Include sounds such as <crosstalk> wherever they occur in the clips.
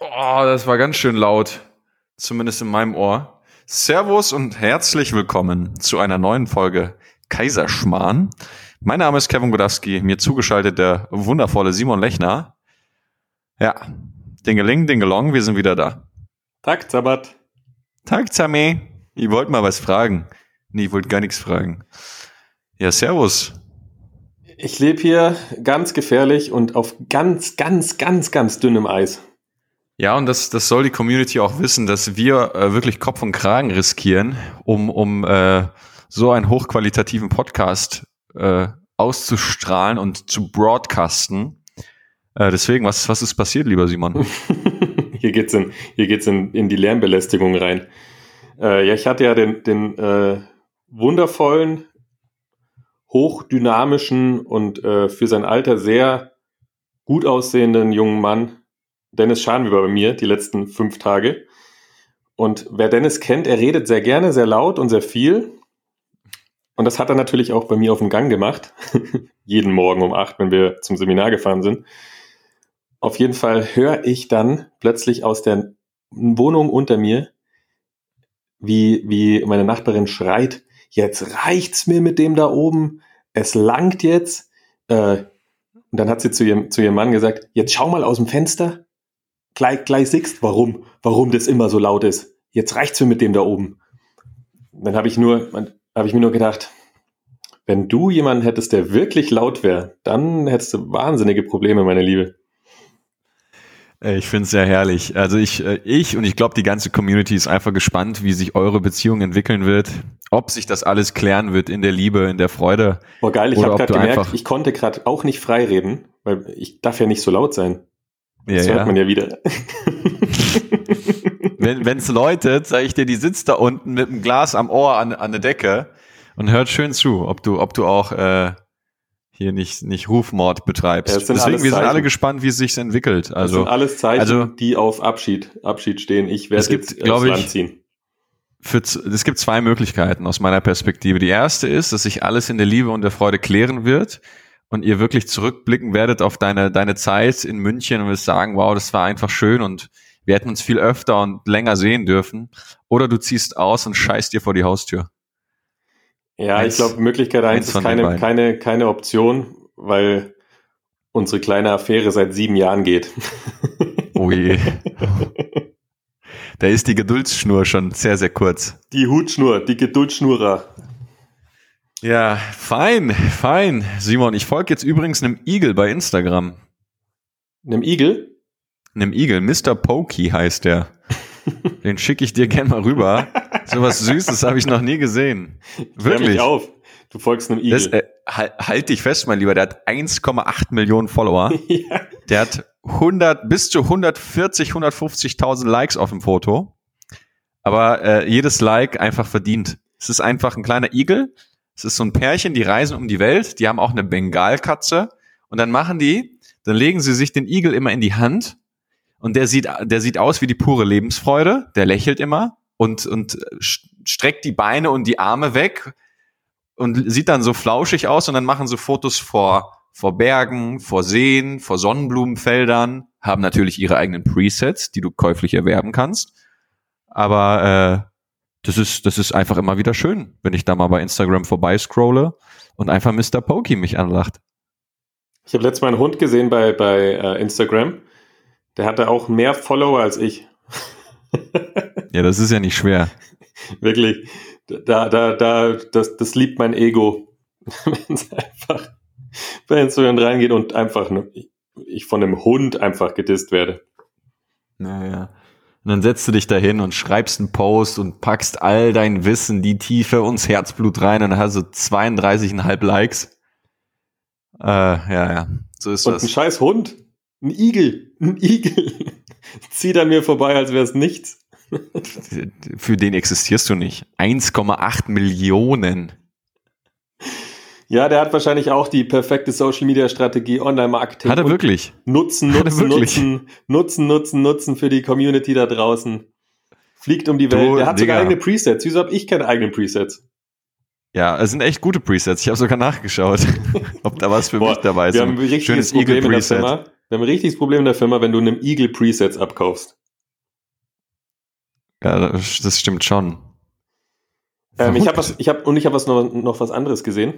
Oh, das war ganz schön laut. Zumindest in meinem Ohr. Servus und herzlich willkommen zu einer neuen Folge Kaiserschmarrn. Mein Name ist Kevin Godowski, mir zugeschaltet der wundervolle Simon Lechner. Ja, Dingeling, Dingelong, wir sind wieder da. Tag, Zabat. Tag, Zame. Ich wollte mal was fragen. Nee, ich wollte gar nichts fragen. Ja, servus. Ich lebe hier ganz gefährlich und auf ganz, ganz, ganz, ganz dünnem Eis. Ja, und das, das soll die Community auch wissen, dass wir äh, wirklich Kopf und Kragen riskieren, um, um äh, so einen hochqualitativen Podcast äh, auszustrahlen und zu broadcasten. Äh, deswegen, was, was ist passiert, lieber Simon? <laughs> hier geht's in, hier geht's in, in die Lärmbelästigung rein. Äh, ja, ich hatte ja den, den äh, wundervollen, hochdynamischen und äh, für sein Alter sehr gut aussehenden jungen Mann Dennis Schan war bei mir die letzten fünf Tage. Und wer Dennis kennt, er redet sehr gerne, sehr laut und sehr viel. Und das hat er natürlich auch bei mir auf dem Gang gemacht. <laughs> Jeden Morgen um acht, wenn wir zum Seminar gefahren sind. Auf jeden Fall höre ich dann plötzlich aus der Wohnung unter mir, wie, wie meine Nachbarin schreit, jetzt reicht's mir mit dem da oben, es langt jetzt. Äh, und dann hat sie zu ihrem, zu ihrem Mann gesagt, jetzt schau mal aus dem Fenster gleich, gleich siehst, warum, warum das immer so laut ist. Jetzt reicht's mir mit dem da oben. Dann habe ich nur, habe ich mir nur gedacht, wenn du jemanden hättest, der wirklich laut wäre, dann hättest du wahnsinnige Probleme, meine Liebe. Ich finde es sehr herrlich. Also ich, äh, ich und ich glaube, die ganze Community ist einfach gespannt, wie sich eure Beziehung entwickeln wird, ob sich das alles klären wird in der Liebe, in der Freude. Boah, geil, ich habe gerade gemerkt, ich konnte gerade auch nicht frei reden, weil ich darf ja nicht so laut sein. Das ja, hört ja. man ja wieder. <laughs> Wenn es läutet, sage ich dir, die sitzt da unten mit dem Glas am Ohr an, an der Decke und hört schön zu, ob du, ob du auch äh, hier nicht, nicht Rufmord betreibst. Ja, Deswegen, wir sind alle gespannt, wie es sich entwickelt. Also, das sind alles Zeichen, also, die auf Abschied, Abschied stehen. Ich werde jetzt gibt, aufs Land ziehen. Für, es gibt zwei Möglichkeiten aus meiner Perspektive. Die erste ist, dass sich alles in der Liebe und der Freude klären wird und ihr wirklich zurückblicken werdet auf deine, deine Zeit in München und wirst sagen, wow, das war einfach schön und wir hätten uns viel öfter und länger sehen dürfen. Oder du ziehst aus und scheißt dir vor die Haustür. Ja, eins, ich glaube, Möglichkeit eins ist keine, keine, keine Option, weil unsere kleine Affäre seit sieben Jahren geht. Oh je. <laughs> Da ist die Geduldsschnur schon sehr, sehr kurz. Die Hutschnur, die Geduldsschnurer. Ja, fein, fein. Simon, ich folge jetzt übrigens einem Igel bei Instagram. Einem Igel? Einem Igel. Mr. Pokey heißt der. <laughs> Den schicke ich dir gern mal rüber. So was Süßes habe ich noch nie gesehen. Wirklich. Mich auf. Du folgst einem Igel. Das, äh, halt, halt dich fest, mein Lieber. Der hat 1,8 Millionen Follower. <laughs> ja. Der hat 100 bis zu 140, 150.000 Likes auf dem Foto. Aber äh, jedes Like einfach verdient. Es ist einfach ein kleiner Igel, es ist so ein Pärchen, die reisen um die Welt, die haben auch eine Bengalkatze und dann machen die, dann legen sie sich den Igel immer in die Hand und der sieht, der sieht aus wie die pure Lebensfreude, der lächelt immer und, und streckt die Beine und die Arme weg und sieht dann so flauschig aus und dann machen sie Fotos vor, vor Bergen, vor Seen, vor Sonnenblumenfeldern, haben natürlich ihre eigenen Presets, die du käuflich erwerben kannst. Aber äh, das ist, das ist einfach immer wieder schön, wenn ich da mal bei Instagram vorbeiscrolle und einfach Mr. Pokey mich anlacht. Ich habe letztes Mal einen Hund gesehen bei, bei äh, Instagram. Der hatte auch mehr Follower als ich. <laughs> ja, das ist ja nicht schwer. Wirklich. Da, da, da, das, das liebt mein Ego. <laughs> wenn es einfach bei Instagram reingeht und einfach ne, ich von einem Hund einfach gedisst werde. Naja. Und dann setzt du dich dahin und schreibst einen Post und packst all dein Wissen, die Tiefe und das Herzblut rein und dann hast du 32,5 Likes. Äh, ja, ja, so ist und das. Ein scheiß Hund, ein Igel, ein Igel, <laughs> zieht an mir vorbei, als wäre es nichts. Für den existierst du nicht. 1,8 Millionen. Ja, der hat wahrscheinlich auch die perfekte Social Media Strategie, Online-Marketing. Hat er wirklich? Nutzen, nutzen, nutzen, nutzen, nutzen, nutzen für die Community da draußen. Fliegt um die Welt. Du, der hat Digga. sogar eigene Presets. Wieso habe ich keine eigenen Presets? Ja, es sind echt gute Presets. Ich habe sogar nachgeschaut, <laughs> ob da was für Boah, mich dabei ist. Wir haben ein Schönes Eagle Preset. wir haben ein richtiges Problem in der Firma, wenn du einem Eagle Presets abkaufst. Ja, das, das stimmt schon. Ähm, ich habe was, ich habe und ich habe was noch, noch was anderes gesehen.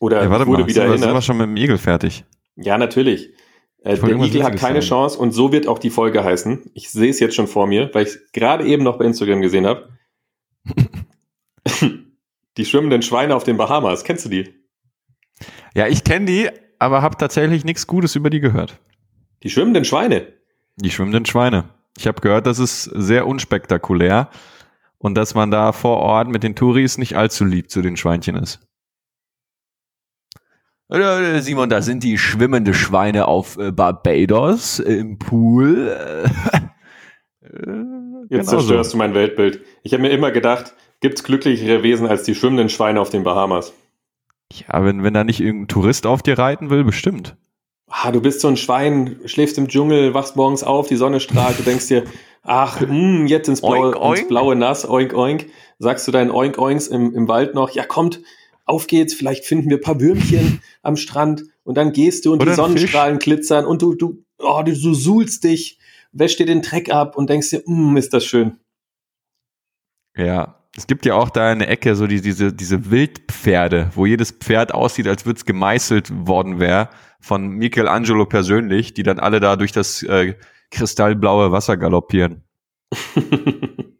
Oder ja, warte wurde mal, wieder sind, wir, sind erinnert. wir schon mit dem Igel fertig? Ja, natürlich. Äh, der Igel hat keine sagen. Chance und so wird auch die Folge heißen. Ich sehe es jetzt schon vor mir, weil ich es gerade eben noch bei Instagram gesehen habe. <laughs> die schwimmenden Schweine auf den Bahamas. Kennst du die? Ja, ich kenne die, aber habe tatsächlich nichts Gutes über die gehört. Die schwimmenden Schweine. Die schwimmenden Schweine. Ich habe gehört, das ist sehr unspektakulär und dass man da vor Ort mit den Touris nicht allzu lieb zu den Schweinchen ist. Simon, da sind die schwimmende Schweine auf äh, Barbados äh, im Pool. Äh, <laughs> Jetzt Genau zerstörst so. du mein Weltbild. Ich habe mir immer gedacht, gibt's glücklichere Wesen als die schwimmenden Schweine auf den Bahamas? Ja, wenn, wenn da nicht irgendein Tourist auf dir reiten will, bestimmt. Ah, du bist so ein Schwein, schläfst im Dschungel, wachst morgens auf, die Sonne strahlt, du denkst dir, ach, <laughs> mh, jetzt ins blaue, Oink, oink. ins blaue Nass, oink, oink. Sagst du deinen Oink, Oinks im, im Wald noch, ja, kommt, auf geht's, vielleicht finden wir ein paar Würmchen <laughs> am Strand und dann gehst du und Oder die Sonnenstrahlen glitzern und du, du, oh, du, du suhlst dich, wäschst dir den Dreck ab und denkst dir, mh, ist das schön. Ja. Es gibt ja auch da eine Ecke so die, diese, diese Wildpferde, wo jedes Pferd aussieht, als würde es gemeißelt worden wäre von Michelangelo persönlich, die dann alle da durch das äh, kristallblaue Wasser galoppieren. <laughs>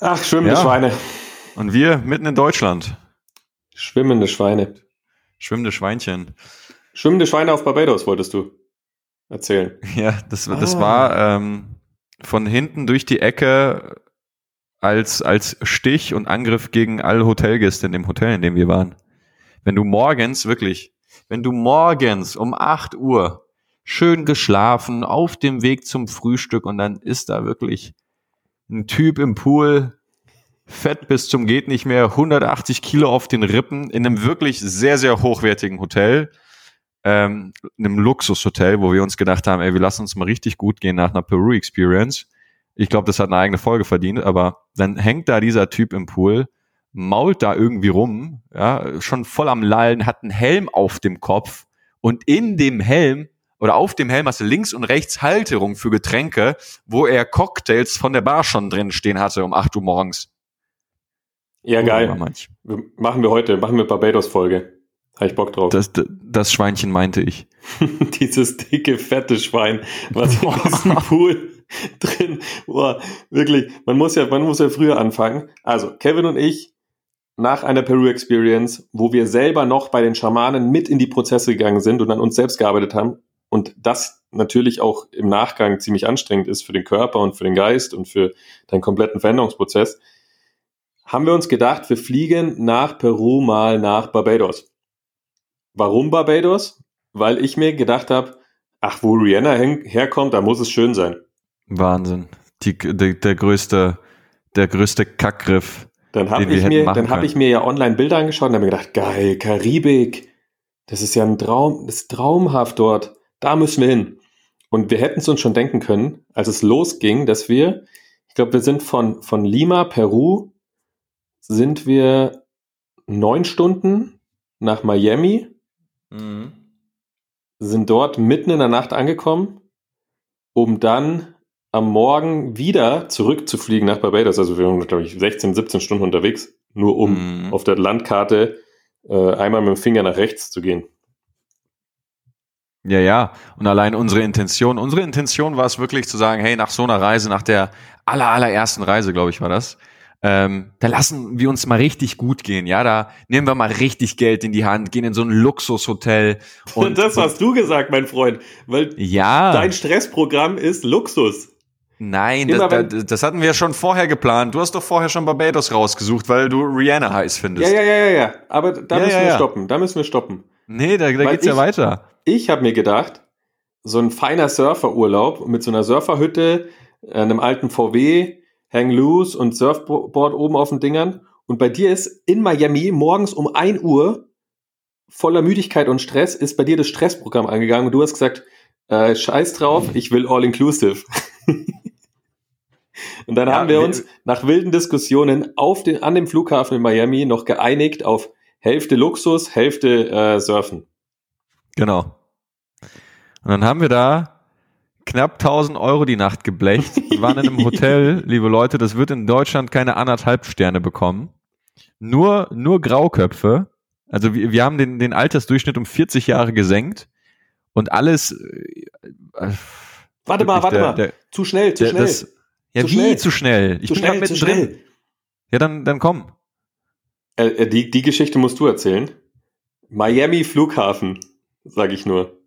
Ach, schwimmende Ja. Schweine. Und wir mitten in Deutschland. Schwimmende Schweine. Schwimmende Schweinchen. Schwimmende Schweine auf Barbados, wolltest du erzählen. <laughs> Ja, das, das Ah. war ähm, von hinten durch die Ecke als, als Stich und Angriff gegen alle Hotelgäste in dem Hotel, in dem wir waren. Wenn du morgens, wirklich, wenn du morgens um 8 Uhr schön geschlafen, auf dem Weg zum Frühstück und dann ist da wirklich ein Typ im Pool, fett bis zum geht nicht mehr, 180 Kilo auf den Rippen, in einem wirklich sehr, sehr hochwertigen Hotel, ähm, einem Luxushotel, wo wir uns gedacht haben, ey, wir lassen uns mal richtig gut gehen nach einer Peru-Experience. Ich glaube, das hat eine eigene Folge verdient, aber dann hängt da dieser Typ im Pool, mault da irgendwie rum, ja, schon voll am Lallen, hat einen Helm auf dem Kopf und in dem Helm oder auf dem Helm hast du links und rechts Halterung für Getränke, wo er Cocktails von der Bar schon drin stehen hatte um 8 Uhr morgens. Ja, geil. Wir- Machen wir heute, machen wir Barbados-Folge. Habe ich Bock drauf. Das, das Schweinchen meinte ich. <laughs> Dieses dicke, fette Schwein, was in diesem Pool drin, boah, wirklich, man muss ja, man muss ja früher anfangen. Also, Kevin und ich, nach einer Peru-Experience, wo wir selber noch bei den Schamanen mit in die Prozesse gegangen sind und an uns selbst gearbeitet haben und das natürlich auch im Nachgang ziemlich anstrengend ist für den Körper und für den Geist und für deinen kompletten Veränderungsprozess, haben wir uns gedacht, wir fliegen nach Peru mal nach Barbados. Warum Barbados? Weil ich mir gedacht habe, ach, wo Rihanna herkommt, da muss es schön sein. Wahnsinn. Die, der, der größte, der größte Kackgriff. Dann habe ich, mir, dann hab können. ich mir ja online Bilder angeschaut und habe mir gedacht, geil, Karibik, das ist ja ein Traum, das ist traumhaft dort, da müssen wir hin. Und wir hätten es uns schon denken können, als es losging, dass wir, ich glaube, wir sind von, von Lima, Peru, sind wir neun Stunden nach Miami, sind dort mitten in der Nacht angekommen, um dann am Morgen wieder zurückzufliegen nach Barbados. Also wir waren, glaube ich, 16, 17 Stunden unterwegs, nur um Mhm. auf der Landkarte äh, einmal mit dem Finger nach rechts zu gehen. Ja, ja. Und allein unsere Intention, unsere Intention war es wirklich zu sagen, hey, nach so einer Reise, nach der aller, allerersten Reise, glaube ich, war das, ähm, da lassen wir uns mal richtig gut gehen. Ja, da nehmen wir mal richtig Geld in die Hand, gehen in so ein Luxushotel. <laughs> Und das hast du gesagt, mein Freund, weil ja, dein Stressprogramm ist Luxus. nein, das, das, das hatten wir ja schon vorher geplant. Du hast doch vorher schon Barbados rausgesucht, weil du Rihanna heiß Ja, findest. ja, ja, ja, ja. Aber da Ja, müssen ja, wir ja. stoppen. Da müssen wir stoppen. Nee, da, da Weil geht's ja ich- weiter. Ich habe mir gedacht, so ein feiner Surferurlaub mit so einer Surferhütte, einem alten VW, Hang Loose und Surfboard oben auf den Dingern. Und bei dir ist in Miami morgens um 1 Uhr voller Müdigkeit und Stress ist bei dir das Stressprogramm angegangen und du hast gesagt, äh, scheiß drauf, ich will all inclusive. <laughs> und dann Ja, haben wir uns nach wilden Diskussionen auf den, an dem Flughafen in Miami noch geeinigt auf Hälfte Luxus, Hälfte äh, Surfen. Genau. Und dann haben wir da knapp 1000 Euro die Nacht geblecht und waren in einem <laughs> Hotel, liebe Leute, das wird in Deutschland keine anderthalb Sterne bekommen. Nur, nur Grauköpfe. Also wir, wir haben den, den Altersdurchschnitt um 40 Jahre gesenkt und alles. Äh, warte mal, warte der, mal. Der, zu schnell, zu der, schnell. Das, ja, zu wie schnell. zu schnell? Ich zu bin schnell, zu schnell. Ja, dann, dann komm. Äh, äh, die, die Geschichte musst du erzählen. Miami Flughafen, sag ich nur.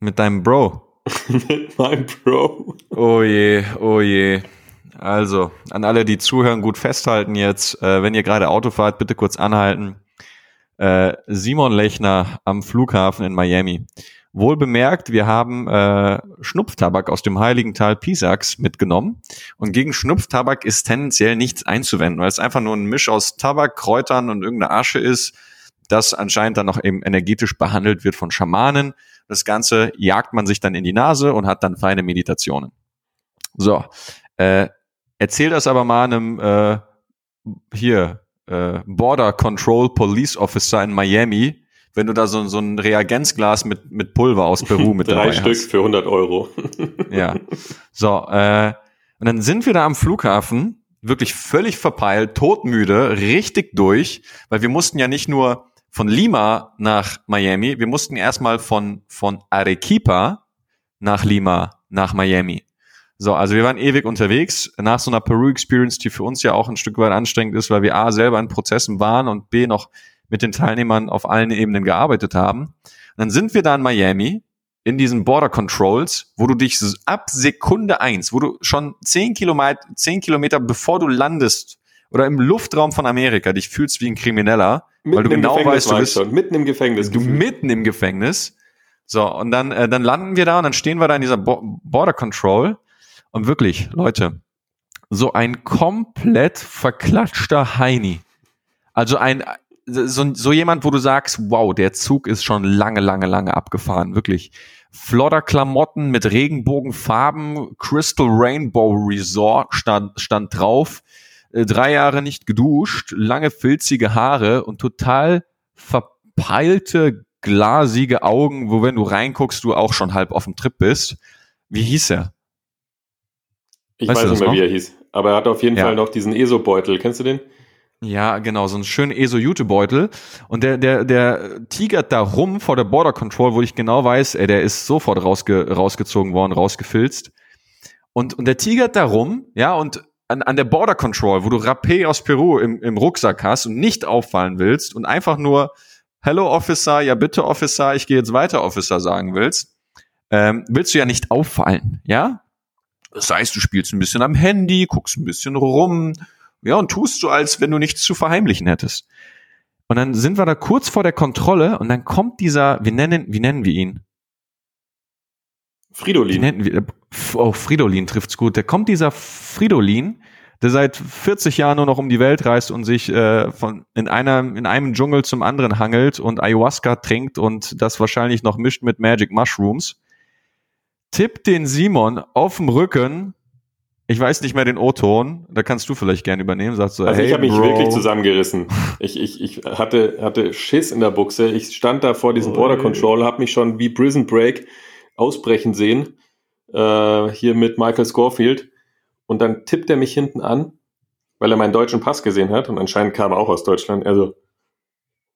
Mit deinem Bro. <laughs> Mit meinem Bro. Oh je, oh je. Also, an alle, die zuhören, gut festhalten jetzt. Äh, wenn ihr gerade Auto fahrt, bitte kurz anhalten. Äh, Simon Lechner am Flughafen in Miami. Wohl bemerkt, wir haben äh, Schnupftabak aus dem heiligen Tal Pisax mitgenommen. Und gegen Schnupftabak ist tendenziell nichts einzuwenden, weil es einfach nur ein Misch aus Tabak, Kräutern und irgendeiner Asche ist, das anscheinend dann noch eben energetisch behandelt wird von Schamanen. Das Ganze jagt man sich dann in die Nase und hat dann feine Meditationen. So, äh, erzähl das aber mal einem äh, hier äh, Border Control Police Officer in Miami, wenn du da so, so ein Reagenzglas mit, mit Pulver aus Peru <laughs> mit Drei dabei Stück hast. für 100 Euro. <laughs> ja. So, äh, und dann sind wir da am Flughafen, wirklich völlig verpeilt, todmüde, richtig durch, weil wir mussten ja nicht nur von Lima nach Miami. Wir mussten erstmal von, von Arequipa nach Lima nach Miami. So, also wir waren ewig unterwegs nach so einer Peru-Experience, die für uns ja auch ein Stück weit anstrengend ist, weil wir A selber in Prozessen waren und B noch mit den Teilnehmern auf allen Ebenen gearbeitet haben. Und dann sind wir da in Miami in diesen Border Controls, wo du dich ab Sekunde eins, wo du schon zehn Kilometer, zehn Kilometer bevor du landest oder im Luftraum von Amerika dich fühlst wie ein Krimineller, Mitten weil du genau Gefängnis weißt, du bist schon, mitten im Gefängnis. du mitten im Gefängnis. So, und dann, äh, dann landen wir da und dann stehen wir da in dieser Bo Border Control. Und wirklich, Leute, so ein komplett verklatschter Heini. Also ein, so, so jemand, wo du sagst, wow, der Zug ist schon lange, lange, lange abgefahren. Wirklich. Flotter Klamotten mit Regenbogenfarben, Crystal Rainbow Resort stand, stand drauf. Äh, drei Jahre nicht geduscht, lange filzige Haare und total verpeilte, glasige Augen, wo wenn du reinguckst, du auch schon halb auf dem Trip bist. Wie hieß er? Ich weißt weiß nicht mehr, noch? wie er hieß. Aber er hat auf jeden Ja. Fall noch diesen ESO-Beutel. Kennst du den? Ja, genau, so einen schönen ESO-Jutebeutel. Und der, der, der tigert da rum vor der Border Control, wo ich genau weiß, ey, der ist sofort rausge rausgezogen worden, rausgefilzt. Und, und der tigert da rum, ja, und an, an der Border Control, wo du Rapé aus Peru im, im Rucksack hast und nicht auffallen willst und einfach nur Hello Officer, ja bitte Officer, ich gehe jetzt weiter Officer sagen willst, ähm, willst du ja nicht auffallen, ja? Das heißt, du spielst ein bisschen am Handy, guckst ein bisschen rum, ja, und tust so, als wenn du nichts zu verheimlichen hättest. Und dann sind wir da kurz vor der Kontrolle und dann kommt dieser, wir nennen, wie nennen wir ihn? Fridolin. nennen wir, oh, Fridolin trifft's gut. Da kommt dieser Fridolin, der seit 40 Jahren nur noch um die Welt reist und sich äh, von in einer in einem Dschungel zum anderen hangelt und Ayahuasca trinkt und das wahrscheinlich noch mischt mit Magic Mushrooms. Tippt den Simon auf dem Rücken. Ich weiß nicht mehr den O-Ton. Da kannst du vielleicht gerne übernehmen. Sagst so, Also hey, ich habe mich Bro. wirklich zusammengerissen. Ich, ich, ich hatte, hatte Schiss in der Buchse. Ich stand da vor diesem Oh, Border. Control, habe mich schon wie Prison Break ausbrechen sehen. Äh, hier mit Michael Scorfield. Und dann tippt er mich hinten an, weil er meinen deutschen Pass gesehen hat. Und anscheinend kam er auch aus Deutschland. Also,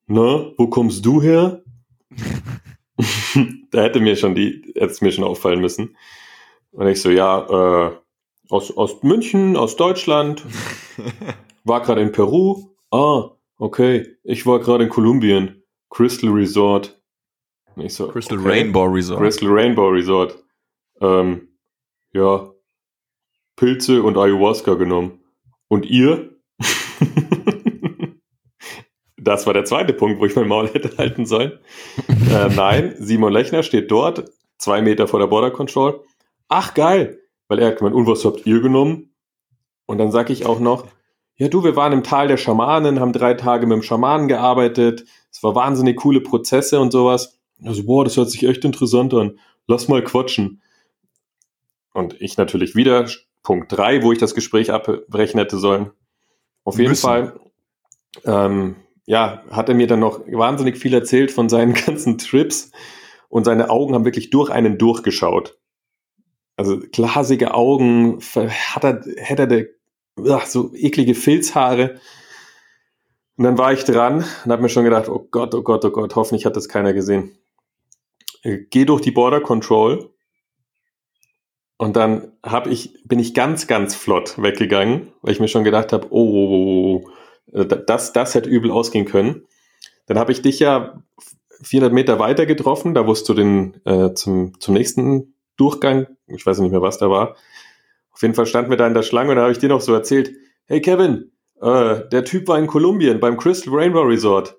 na, wo kommst du her? <laughs> da hätte mir schon die, hätte es mir schon auffallen müssen. Und ich so, ja, äh, aus, aus München, aus Deutschland, war gerade in Peru. Ah, okay. Ich war gerade in Kolumbien. Crystal Resort. Und ich so, Crystal okay. Rainbow Resort. Crystal Rainbow Resort. Ähm, ja. Pilze und Ayahuasca genommen. Und ihr? <laughs> das war der zweite Punkt, wo ich mein Maul hätte halten sollen. äh, nein, Simon Lechner steht dort, zwei Meter vor der Border Control. Ach, geil. Weil er hat gemeint, und was habt ihr genommen? Und dann sag ich auch noch, ja du, wir waren im Tal der Schamanen, haben drei Tage mit dem Schamanen gearbeitet. Es war wahnsinnig coole Prozesse und sowas. Also, boah, das hört sich echt interessant an. Lass mal quatschen. Und ich natürlich wieder Punkt drei, wo ich das Gespräch abbrechen hätte sollen. Auf jeden Müssen. Fall, ähm, ja, hat er mir dann noch wahnsinnig viel erzählt von seinen <laughs> ganzen Trips und seine Augen haben wirklich durch einen durchgeschaut. Also glasige Augen, hätte ach, so eklige Filzhaare. Und dann war ich dran und habe mir schon gedacht, oh Gott, oh Gott, oh Gott, hoffentlich hat das keiner gesehen. Äh, geh durch die Border Control und dann hab ich, bin ich ganz, ganz flott weggegangen, weil ich mir schon gedacht habe, oh, oh, oh, oh, äh, das, das hätte übel ausgehen können. Dann habe ich dich ja 400 Meter weiter getroffen, da wusst du den äh, zum, zum nächsten Durchgang, ich weiß nicht mehr, was da war. Auf jeden Fall standen wir da in der Schlange und da habe ich dir noch so erzählt, hey Kevin, äh, der Typ war in Kolumbien beim Crystal Rainbow Resort.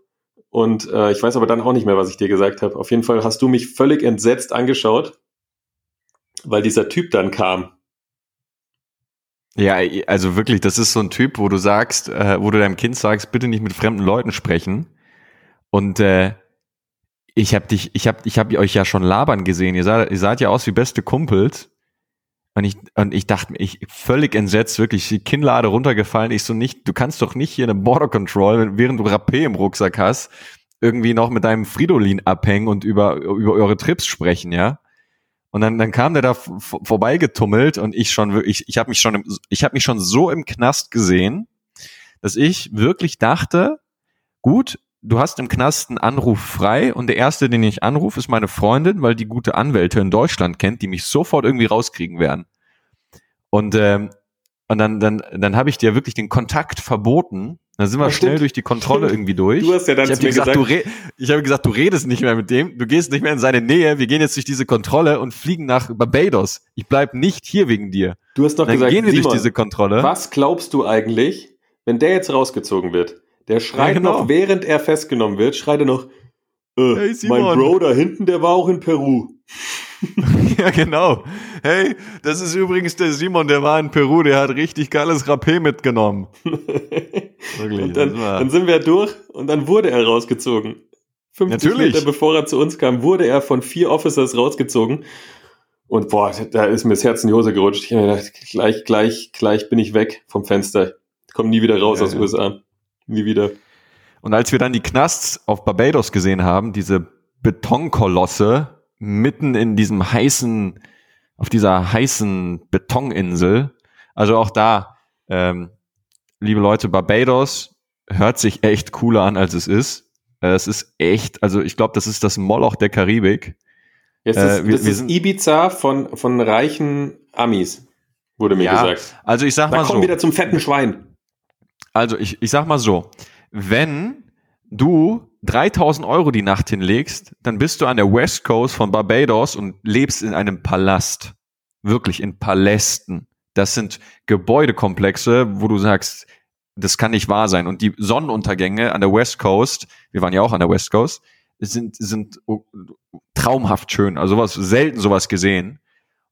Und äh, ich weiß aber dann auch nicht mehr, was ich dir gesagt habe. Auf jeden Fall hast du mich völlig entsetzt angeschaut, weil dieser Typ dann kam. Ja, also wirklich, das ist so ein Typ, wo du sagst, äh, wo du deinem Kind sagst, bitte nicht mit fremden Leuten sprechen. Und äh, ich habe dich, ich habe, ich habe euch ja schon labern gesehen. Ihr seid, ihr seid ja aus wie beste Kumpels. Und ich, und ich dachte mir, ich völlig entsetzt, wirklich die Kinnlade runtergefallen. Ich so nicht, du kannst doch nicht hier eine Border Control, während du Rapé im Rucksack hast, irgendwie noch mit deinem Fridolin abhängen und über, über eure Trips sprechen, ja. Und dann, dann kam der da vorbeigetummelt und ich schon wirklich, ich habe mich schon, ich habe mich schon so im Knast gesehen, dass ich wirklich dachte, gut, du hast im Knast einen Anruf frei und der erste, den ich anrufe, ist meine Freundin, weil die gute Anwälte in Deutschland kennt, die mich sofort irgendwie rauskriegen werden. Und, ähm, und dann, dann, dann habe ich dir wirklich den Kontakt verboten. Dann sind wir das schnell stimmt. durch die Kontrolle irgendwie durch. Du hast ja dann ich habe gesagt, gesagt, du ich habe gesagt, du redest nicht mehr mit dem, du gehst nicht mehr in seine Nähe. Wir gehen jetzt durch diese Kontrolle und fliegen nach Barbados. Ich bleib nicht hier wegen dir. Du hast doch dann gesagt, gehen wir Simon, durch diese Kontrolle. Was glaubst du eigentlich, wenn der jetzt rausgezogen wird? Der schreit ja, genau. noch, während er festgenommen wird, schreit er noch, äh, hey, mein Bro da hinten, der war auch in Peru. <laughs> ja, genau. Hey, das ist übrigens der Simon, der war in Peru, der hat richtig geiles Rapé mitgenommen. <laughs> Wirklich. Und dann, dann, sind wir durch und dann wurde er rausgezogen. 50 Natürlich. Meter bevor er zu uns kam, wurde er von vier Officers rausgezogen. Und boah, da ist mir das Herz in die Hose gerutscht. Ich habe mir gedacht, gleich, gleich, gleich bin ich weg vom Fenster. Ich komme nie wieder raus ja, aus ja. USA. Nie wieder. Und als wir dann die Knasts auf Barbados gesehen haben, diese Betonkolosse mitten in diesem heißen, auf dieser heißen Betoninsel, also auch da, ähm, liebe Leute, Barbados hört sich echt cooler an, als es ist. Äh, es ist echt, also ich glaube, das ist das Moloch der Karibik. Jetzt ist, äh, wir, das ist Ibiza von, von reichen Amis, wurde mir ja, gesagt. Also ich sag da mal so. kommen wieder zum fetten Schwein. Also ich, ich sag mal so, wenn du 3000 Euro die Nacht hinlegst, dann bist du an der West Coast von Barbados und lebst in einem Palast. Wirklich in Palästen. Das sind Gebäudekomplexe, wo du sagst, das kann nicht wahr sein. Und die Sonnenuntergänge an der West Coast, wir waren ja auch an der West Coast, sind, sind traumhaft schön. Also sowas, selten sowas gesehen.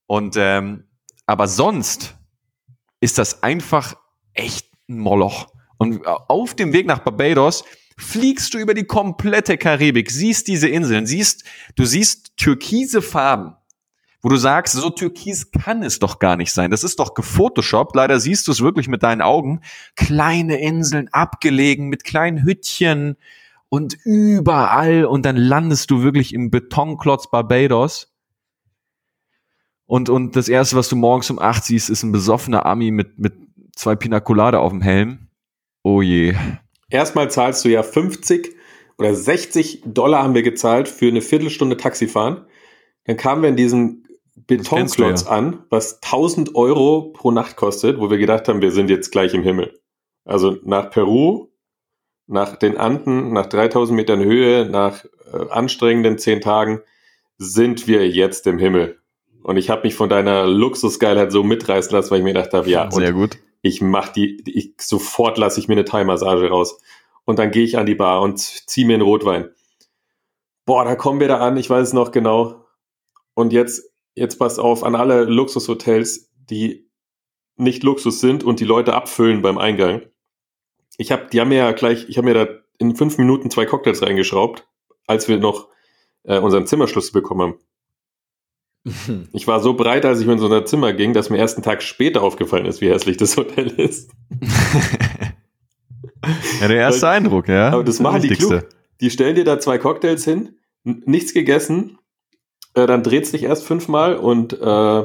Und ähm, aber sonst ist das einfach echt ein Moloch. Und auf dem Weg nach Barbados fliegst du über die komplette Karibik, siehst diese Inseln, siehst, du siehst türkise Farben, wo du sagst, so türkis kann es doch gar nicht sein. Das ist doch gefotoshoppt. Leider siehst du es wirklich mit deinen Augen. Kleine Inseln, abgelegen, mit kleinen Hüttchen und überall. Und dann landest du wirklich im Betonklotz Barbados. Und, und das erste, was du morgens um acht siehst, ist ein besoffener Ami mit, mit zwei Pinacolade auf dem Helm. Oh je. Erstmal zahlst du ja 50 oder 60 Dollar haben wir gezahlt für eine Viertelstunde Taxifahren. Dann kamen wir in diesen Betonklotz ja. an, was 1000 Euro pro Nacht kostet, wo wir gedacht haben, wir sind jetzt gleich im Himmel. Also nach Peru, nach den Anden, nach 3000 Metern Höhe, nach äh, anstrengenden zehn Tagen sind wir jetzt im Himmel. Und ich habe mich von deiner Luxusgeilheit so mitreißen lassen, weil ich mir gedacht habe, ja, sehr gut ich mach die, ich, sofort lasse ich mir eine Thai-Massage raus. Und dann gehe ich an die Bar und ziehe mir einen Rotwein. Boah, da kommen wir da an, ich weiß es noch genau. Und jetzt, jetzt passt auf an alle Luxushotels, die nicht Luxus sind und die Leute abfüllen beim Eingang. Ich habe, die haben mir ja gleich, ich habe mir da in fünf Minuten zwei Cocktails reingeschraubt, als wir noch äh, unseren Zimmerschluss bekommen haben. <laughs> Ich war so breit, als ich in so ein Zimmer ging, dass mir erst einen Tag später aufgefallen ist, wie hässlich das Hotel ist. <laughs> ja, der erste Weil, Eindruck, ja. Aber das, das machen die klug. Die stellen dir da zwei Cocktails hin, nichts gegessen Äh, dann dreht sich erst fünfmal und äh,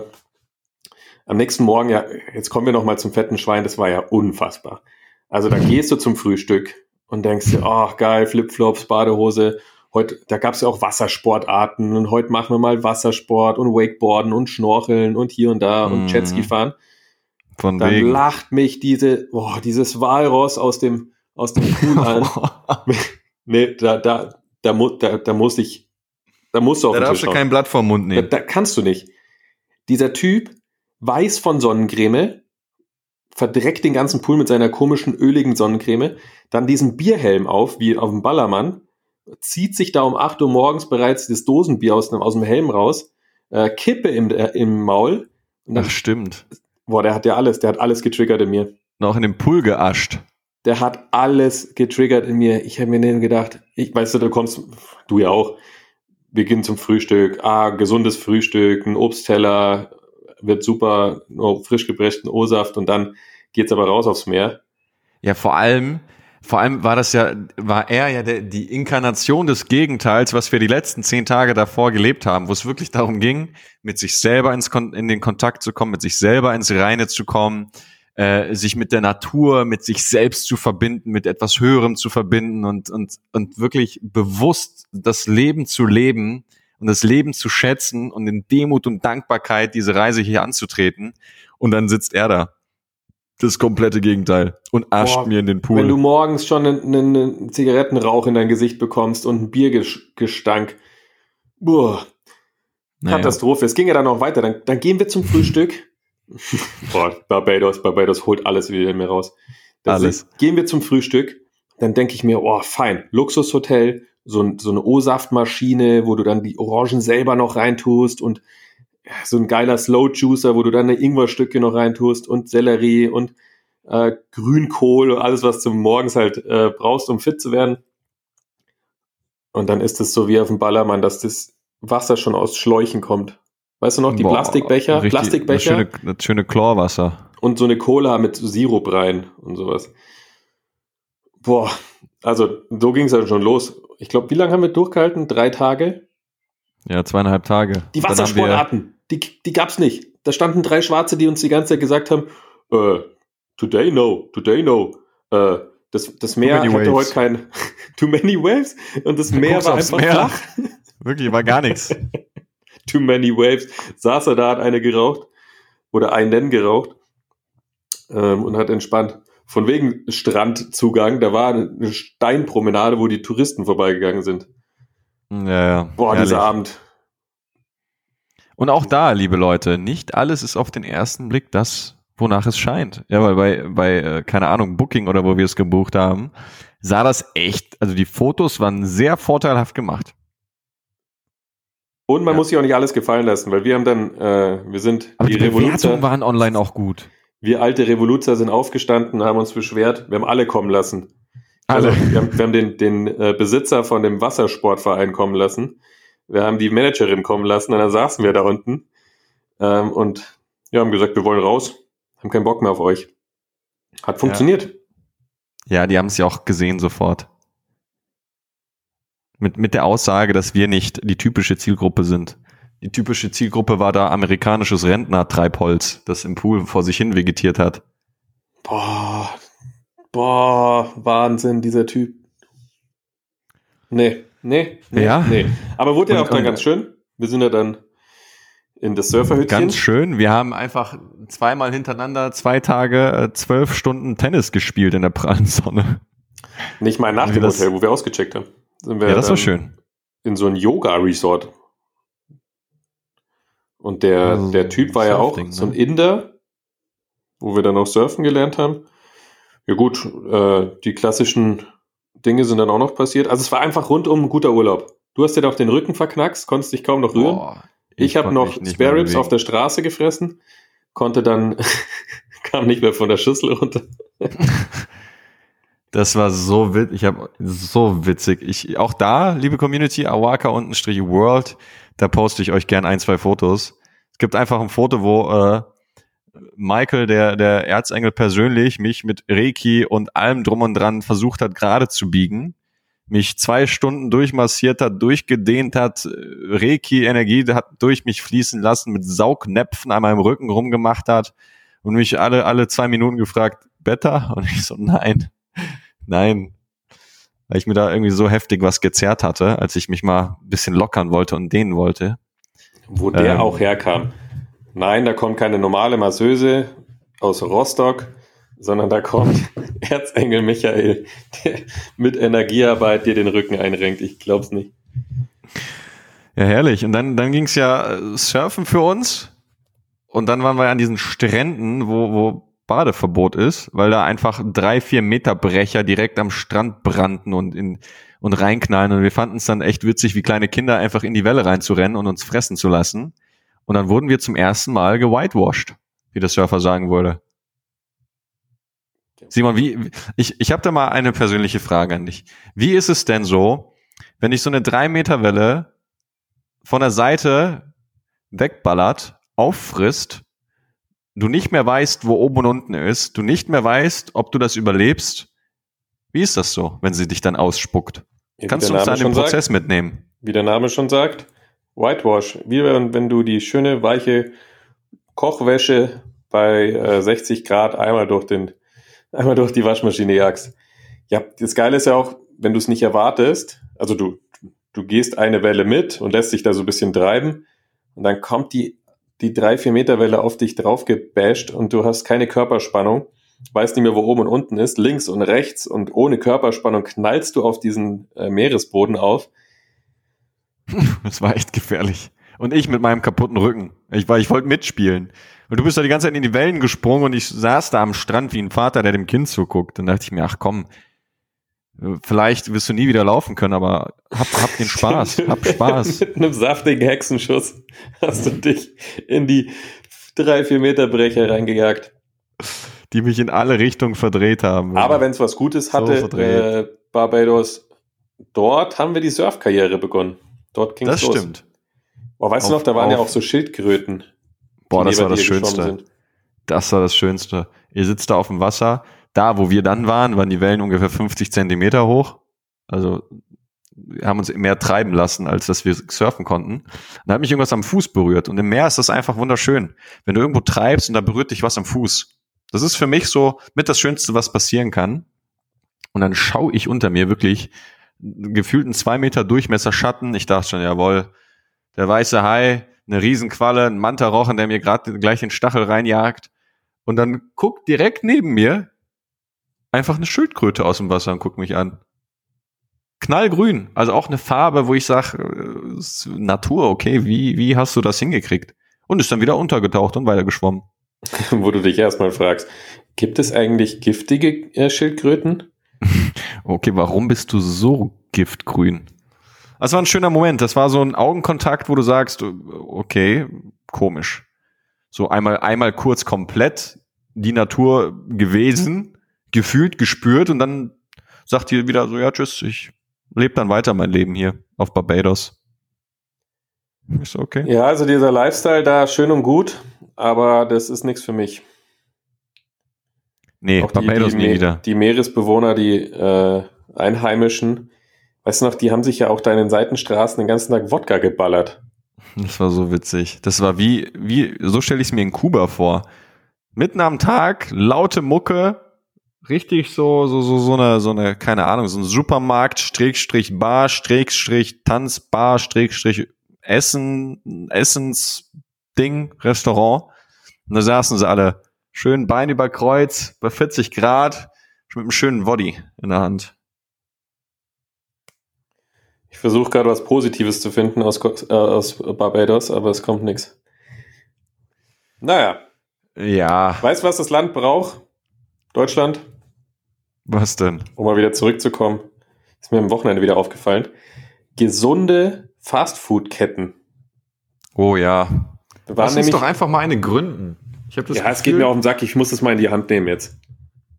am nächsten Morgen, ja, jetzt kommen wir noch mal zum fetten Schwein, das war ja unfassbar. Also dann <laughs> gehst du zum Frühstück und denkst dir, ach geil, Flipflops, Badehose. Heute, da gab's ja auch Wassersportarten und heute machen wir mal Wassersport und Wakeboarden und Schnorcheln und hier und da und Mhm. Jetski fahren. Von Dann wegen. lacht mich diese, boah, dieses Walross aus dem, aus dem Pool <laughs> an. nee, da, da, da, da, da muss ich, da musst du auf da darfst du kein Blatt vom Mund Da, nehmen. da kannst du nicht. Dieser Typ weiß von Sonnencreme, verdreckt den ganzen Pool mit seiner komischen öligen Sonnencreme, dann diesen Bierhelm auf, wie auf dem Ballermann, zieht sich da um 8 Uhr morgens bereits das Dosenbier aus, dem- aus dem Helm raus, äh, Kippe im, äh, im Maul. Dann, Ach, stimmt. boah, der hat ja alles, der hat alles getriggert in mir. Noch in den Pool geascht. Der hat alles getriggert in mir. Ich habe mir dann gedacht, ich weißt du, du kommst, du ja auch. Wir gehen zum Frühstück. Ah, gesundes Frühstück, ein Obstteller, wird super, nur frisch gepreschten O-Saft und dann geht's aber raus aufs Meer. Ja, vor allem, vor allem war das ja, war er ja der, die Inkarnation des Gegenteils, was wir die letzten zehn Tage davor gelebt haben, wo es wirklich darum ging, mit sich selber ins Kon in den Kontakt zu kommen, mit sich selber ins Reine zu kommen, äh, sich mit der Natur, mit sich selbst zu verbinden, mit etwas Höherem zu verbinden und, und, und wirklich bewusst das Leben zu leben und das Leben zu schätzen und in Demut und Dankbarkeit diese Reise hier anzutreten. Und dann sitzt er da. Das komplette Gegenteil. Und ascht Boah, mir in den Pool. Wenn du morgens schon einen, einen Zigarettenrauch in dein Gesicht bekommst und einen Biergestank. Boah, Naja. Katastrophe. Es ging ja dann noch weiter. Dann, dann gehen wir zum Frühstück. <laughs> Boah, Barbados, Barbados holt alles wieder in mir raus. Dann Alles. sind- Gehen wir zum Frühstück. Dann denke ich mir, oh, fein, Luxushotel, so, so eine O-Saftmaschine, wo du dann die Orangen selber noch reintust und so ein geiler Slow Juicer, wo du dann eine Ingwerstücke noch reintust und Sellerie und äh, Grünkohl und alles, was du morgens halt äh, brauchst, um fit zu werden. Und dann ist es so wie auf dem Ballermann, dass das Wasser schon aus Schläuchen kommt. Weißt du noch, die Boah, Plastikbecher, richtig, Plastikbecher Das schöne, das schöne Chlorwasser. und so eine Cola mit Sirup rein und sowas. Boah, also so ging es dann schon los. Ich glaube, wie lange haben wir durchgehalten? Drei Tage? Ja, zweieinhalb Tage. Die Wassersportarten, die, die gab's nicht. Da standen drei Schwarze, die uns die ganze Zeit gesagt haben, äh, today no, today no. Äh, das, das Meer hatte waves. heute kein <laughs> too many waves und das Meer war einfach Meer. flach. <laughs> Wirklich, war gar nichts. <laughs> Too many waves. Saß er da, hat eine geraucht oder einen geraucht ähm, und hat entspannt. Von wegen Strandzugang, da war eine Steinpromenade, wo die Touristen vorbeigegangen sind. Ja, ja. Boah, herrlich. dieser Abend. Und auch da, liebe Leute, nicht alles ist auf den ersten Blick das, wonach es scheint. Ja, weil bei, bei äh, keine Ahnung, Booking oder wo wir es gebucht haben, sah das echt, also die Fotos waren sehr vorteilhaft gemacht. Und man Ja. muss sich auch nicht alles gefallen lassen, weil wir haben dann, äh, wir sind Aber die, Bewertungen Revoluzer, waren online auch gut. wir alte Revoluzer sind aufgestanden, haben uns beschwert, wir haben alle kommen lassen. Alle. Also, wir haben, wir haben den, den äh, Besitzer von dem Wassersportverein kommen lassen. Wir haben die Managerin kommen lassen und dann saßen wir da unten ähm, und ja, haben gesagt, wir wollen raus, haben keinen Bock mehr auf euch. Hat funktioniert. Ja, die haben es ja auch gesehen sofort. Mit, mit der Aussage, dass wir nicht die typische Zielgruppe sind. Die typische Zielgruppe war da amerikanisches Rentner-Treibholz, das im Pool vor sich hin vegetiert hat. Boah, boah, Wahnsinn, dieser Typ. Nee, nee, nee, Ja. nee. Aber wurde ja auch dann ganz schön. Wir sind ja dann in das Surferhütchen. Ganz schön. Wir haben einfach zweimal hintereinander zwei Tage äh, zwölf Stunden Tennis gespielt in der prallen Sonne. Nicht mal nach dem das- Hotel, wo wir ausgecheckt haben. Wir Ja, das war schön. In so ein Yoga-Resort. Und der, Also, der Typ war ja auch Surfding, so ein ne? Inder, wo wir dann auch surfen gelernt haben. Ja gut, äh, die klassischen Dinge sind dann auch noch passiert. Also es war einfach rundum ein guter Urlaub. Du hast dir doch den Rücken verknackst, konntest dich kaum noch rühren. Boah, Ich, habe konnte noch Spare Ribs auf der Straße gefressen, konnte dann, <laughs> kam nicht mehr von der Schüssel runter. <laughs> Das war so witzig. Ich habe so witzig. Ich auch da, liebe Community, Awaka unten Strich World, da poste ich euch gern ein, zwei Fotos. Es gibt einfach ein Foto, wo äh, Michael, der der Erzengel persönlich, mich mit Reiki und allem drum und dran versucht hat gerade zu biegen, mich zwei Stunden durchmassiert hat, durchgedehnt hat, Reiki-Energie hat durch mich fließen lassen, mit Saugnäpfen an meinem Rücken rumgemacht hat und mich alle, alle zwei Minuten gefragt, Better? Und ich so, nein, nein. Weil ich mir da irgendwie so heftig was gezerrt hatte, als ich mich mal ein bisschen lockern wollte und dehnen wollte. Wo der ähm, auch herkam. Nein, da kommt keine normale Masseuse aus Rostock, sondern da kommt <laughs> Erzengel Michael, der mit Energiearbeit dir den Rücken einrenkt. Ich glaub's nicht. Ja, herrlich. Und dann, dann ging's ja äh, surfen für uns. Und dann waren wir an diesen Stränden, wo, wo Badeverbot ist, weil da einfach drei, vier Meter Brecher direkt am Strand brannten und in, und reinknallen. Und wir fanden es dann echt witzig, wie kleine Kinder einfach in die Welle reinzurennen und uns fressen zu lassen. Und dann wurden wir zum ersten Mal gewhitewashed, wie der Surfer sagen würde. Simon, wie, ich, ich habe da mal eine persönliche Frage an dich. Wie ist es denn so, wenn ich so eine drei Meter Welle von der Seite wegballert, auffrisst, du nicht mehr weißt, wo oben und unten ist, du nicht mehr weißt, ob du das überlebst? Wie ist das so, wenn sie dich dann ausspuckt? Ja, Kannst du uns da den Prozess sagt, mitnehmen? Wie der Name schon sagt, Whitewash. Wie wenn, du die schöne, weiche Kochwäsche bei äh, 60 Grad einmal durch den einmal durch die Waschmaschine jagst. Ja, das Geile ist ja auch, wenn du es nicht erwartest, also du, du gehst eine Welle mit und lässt dich da so ein bisschen treiben und dann kommt die, die drei, vier Meter Welle auf dich draufgebasht und du hast keine Körperspannung, weißt nicht mehr, wo oben und unten ist, links und rechts und ohne Körperspannung knallst du auf diesen äh, Meeresboden auf. <laughs> Das war echt gefährlich. Und ich mit meinem kaputten Rücken. Ich war, ich wollte mitspielen. Und du bist da die ganze Zeit in die Wellen gesprungen und ich saß da am Strand wie ein Vater, der dem Kind zuguckt. Dann dachte ich mir, ach komm, vielleicht wirst du nie wieder laufen können, aber hab, hab den Spaß, <laughs> hab Spaß. Mit einem saftigen Hexenschuss hast du dich in die drei, vier Meter Brecher reingejagt. Die mich in alle Richtungen verdreht haben. Aber wenn es was Gutes hatte, so äh, Barbados, dort haben wir die Surfkarriere begonnen. Dort ging es los. Das stimmt. Oh, weißt auf, du noch, da waren ja auch so Schildkröten. Boah, das war das Schönste. Das war das Schönste. Ihr sitzt da auf dem Wasser. Da, wo wir dann waren, waren die Wellen ungefähr 50 Zentimeter hoch. Also wir haben uns mehr treiben lassen, als dass wir surfen konnten. Da hat mich irgendwas am Fuß berührt. Und im Meer ist das einfach wunderschön. Wenn du irgendwo treibst und da berührt dich was am Fuß. Das ist für mich so mit das Schönste, was passieren kann. Und dann schaue ich unter mir wirklich gefühlten zwei Meter Durchmesser Schatten. Ich dachte schon, jawohl, der weiße Hai eine Riesenqualle, ein Mantarochen, der mir gerade gleich den Stachel reinjagt. Und dann guckt direkt neben mir einfach eine Schildkröte aus dem Wasser und guckt mich an. Knallgrün, also auch eine Farbe, wo ich sage, äh, Natur, okay, wie, wie hast du das hingekriegt? Und ist dann wieder untergetaucht und weitergeschwommen. <laughs> wo du dich erstmal fragst, gibt es eigentlich giftige äh, Schildkröten? <laughs> okay, warum bist du so giftgrün? Das war ein schöner Moment. Das war so ein Augenkontakt, wo du sagst, okay, komisch. So einmal, einmal kurz komplett die Natur gewesen, gefühlt, gespürt und dann sagt ihr wieder so, ja, tschüss, ich lebe dann weiter mein Leben hier auf Barbados. Ist okay. Ja, also dieser Lifestyle da schön und gut, aber das ist nichts für mich. Nee, Auch Barbados die, die, nie wieder. Die Meeresbewohner, die äh, Einheimischen, Weißt du noch, die haben sich ja auch da in den Seitenstraßen den ganzen Tag Wodka geballert. Das war so witzig. Das war wie, wie, so stelle ich es mir in Kuba vor. Mitten am Tag, laute Mucke, richtig so, so, so, so eine, so eine, keine Ahnung, so ein Supermarkt, Strickstrich Bar, Strickstrich Tanzbar, Strickstrich Essen, Essensding, Restaurant. Und da saßen sie alle schön Bein über Kreuz, bei 40 Grad, mit einem schönen Body in der Hand. Ich versuche gerade was Positives zu finden aus, äh, aus Barbados, aber es kommt nichts. Naja. Ja. Weißt du, was das Land braucht? Deutschland? Was denn? Um mal wieder zurückzukommen. Ist mir am Wochenende wieder aufgefallen. Gesunde Fastfood-Ketten. Oh ja. Lass uns doch einfach mal eine gründen. Ich das ja, Gefühl, es geht mir auf den Sack. Ich muss das mal in die Hand nehmen jetzt.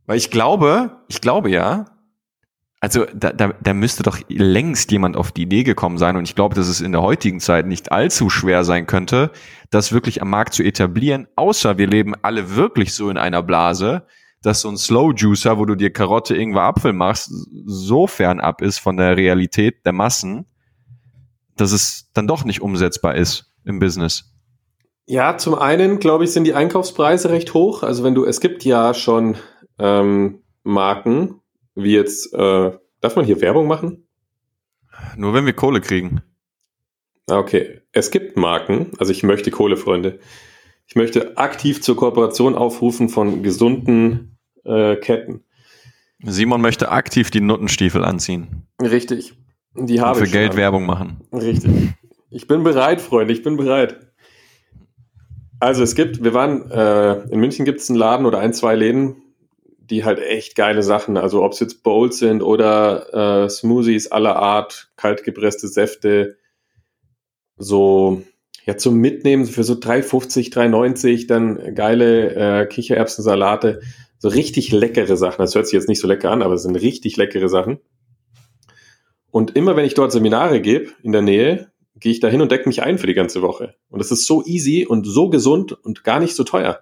Weil ich glaube, ich glaube ja, also da, da, da müsste doch längst jemand auf die Idee gekommen sein und ich glaube, dass es in der heutigen Zeit nicht allzu schwer sein könnte, das wirklich am Markt zu etablieren, außer wir leben alle wirklich so in einer Blase, dass so ein Slow Juicer, wo du dir Karotte, Ingwer, Apfel machst, so fernab ist von der Realität der Massen, dass es dann doch nicht umsetzbar ist im Business. Ja, zum einen, glaube ich, sind die Einkaufspreise recht hoch. Also wenn du, es gibt ja schon ähm, Marken, wie jetzt, äh, darf man hier Werbung machen? Nur wenn wir Kohle kriegen. Ah, okay. Es gibt Marken, also ich möchte Kohle, Freunde. Ich möchte aktiv zur Kooperation aufrufen von gesunden äh, Ketten. Simon möchte aktiv die Nuttenstiefel anziehen. Richtig. Die habe und für ich Geld schon. Werbung machen. Richtig. Ich bin bereit, Freunde, ich bin bereit. Also es gibt, wir waren, äh, in München gibt es einen Laden oder ein, zwei Läden, die halt echt geile Sachen, also ob es jetzt Bowls sind oder äh, Smoothies aller Art, kaltgepresste Säfte, so ja zum Mitnehmen für so 3,50, 3,90, dann geile äh, Kichererbsensalate, so richtig leckere Sachen. Das hört sich jetzt nicht so lecker an, aber es sind richtig leckere Sachen. Und immer wenn ich dort Seminare gebe in der Nähe, gehe ich da hin und decke mich ein für die ganze Woche. Und das ist so easy und so gesund und gar nicht so teuer.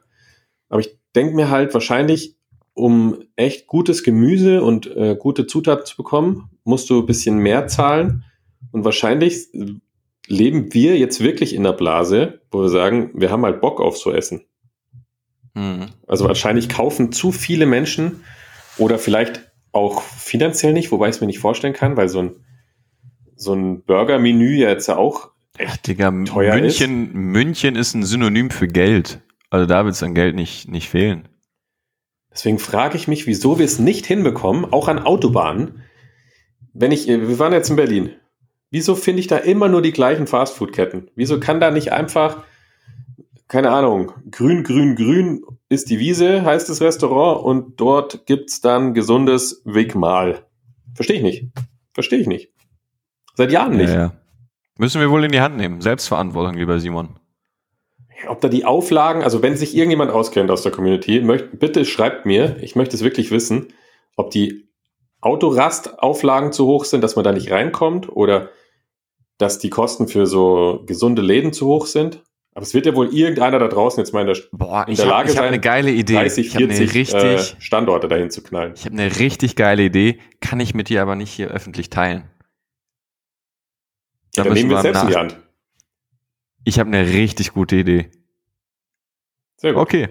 Aber ich denke mir halt wahrscheinlich, um echt gutes Gemüse und äh, gute Zutaten zu bekommen, musst du ein bisschen mehr zahlen. Und wahrscheinlich leben wir jetzt wirklich in der Blase, wo wir sagen, wir haben halt Bock auf so Essen. Mhm. Also wahrscheinlich kaufen zu viele Menschen oder vielleicht auch finanziell nicht, wobei ich es mir nicht vorstellen kann, weil so ein, so ein Burger-Menü ja jetzt ja auch echt Digga, teuer München, München ist ein Synonym für Geld. Also da wird es an Geld nicht, nicht fehlen. Deswegen frage ich mich, wieso wir es nicht hinbekommen, auch an Autobahnen. Wenn ich, wir waren jetzt in Berlin. Wieso finde ich da immer nur die gleichen Fastfood-Ketten? Wieso kann da nicht einfach, keine Ahnung, grün, grün, grün ist die Wiese, heißt das Restaurant, und dort gibt's dann gesundes Wegmal. Verstehe ich nicht. Verstehe ich nicht. Seit Jahren nicht. Ja, ja. Müssen wir wohl in die Hand nehmen. Selbstverantwortung, lieber Simon. Ob da die Auflagen, also wenn sich irgendjemand auskennt aus der Community, möcht, bitte schreibt mir, ich möchte es wirklich wissen, ob die Autorastauflagen zu hoch sind, dass man da nicht reinkommt oder dass die Kosten für so gesunde Läden zu hoch sind. Aber es wird ja wohl irgendeiner da draußen jetzt mal in der, Boah, in ich der habe Lage hab sein, eine geile Idee. 30, ich habe eine 40 richtig, äh, Standorte dahin zu knallen. ich habe eine richtig geile Idee, kann ich mit dir aber nicht hier öffentlich teilen. Ja, Da dann nehmen wir es selbst in die Hand. Ich habe eine richtig gute Idee. Sehr gut. Okay.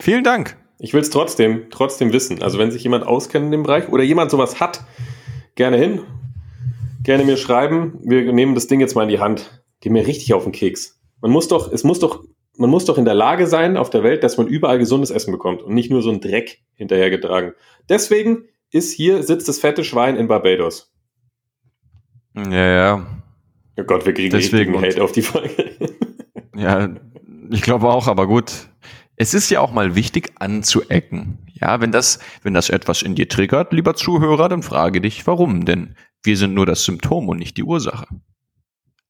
Vielen Dank. Ich will es trotzdem, trotzdem wissen. Also wenn sich jemand auskennt in dem Bereich oder jemand sowas hat, gerne hin. Gerne mir schreiben. Wir nehmen das Ding jetzt mal in die Hand. Geh mir richtig auf den Keks. Man muss doch, es muss doch, man muss doch in der Lage sein auf der Welt, dass man überall gesundes Essen bekommt und nicht nur so ein Dreck hinterhergetragen. Deswegen ist hier, sitzt das fette Schwein in Barbados. Ja, ja. Oh Gott, wir kriegen Deswegen richtigen Hate auf die Folge. <laughs> Ja, ich glaube auch, aber gut. Es ist ja auch mal wichtig anzuecken. Ja, wenn das, wenn das etwas in dir triggert, lieber Zuhörer, dann frage dich, warum? Denn wir sind nur das Symptom und nicht die Ursache.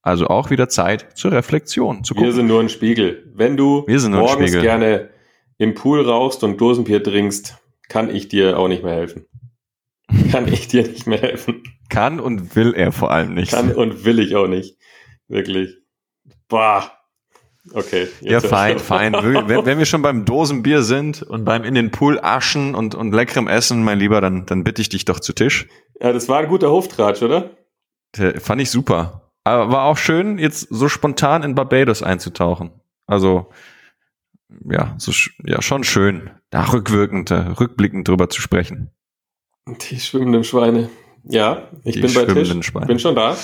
Also auch wieder Zeit zur Reflexion, zu Wir gucken. sind nur ein Spiegel. Wenn du Wir morgens gerne im Pool rauchst und Dosenbier trinkst, kann ich dir auch nicht mehr helfen. Kann ich dir nicht mehr helfen. Kann und will er vor allem nicht. Kann und will ich auch nicht. Wirklich. Bah. Okay. ja, fein, fein. Wenn, wenn wir schon beim Dosenbier sind und beim in den Pool aschen und, und leckerem Essen, mein Lieber, dann, dann bitte ich dich doch zu Tisch. Ja, das war ein guter Hoftratsch, oder? Der Fand ich super. Aber war auch schön, jetzt so spontan in Barbados einzutauchen. Also, ja, so, ja, schon schön, da rückwirkend, rückblickend drüber zu sprechen. Die schwimmenden Schweine. Ja, ich Die bin bei Tisch. Schweine. Bin schon da.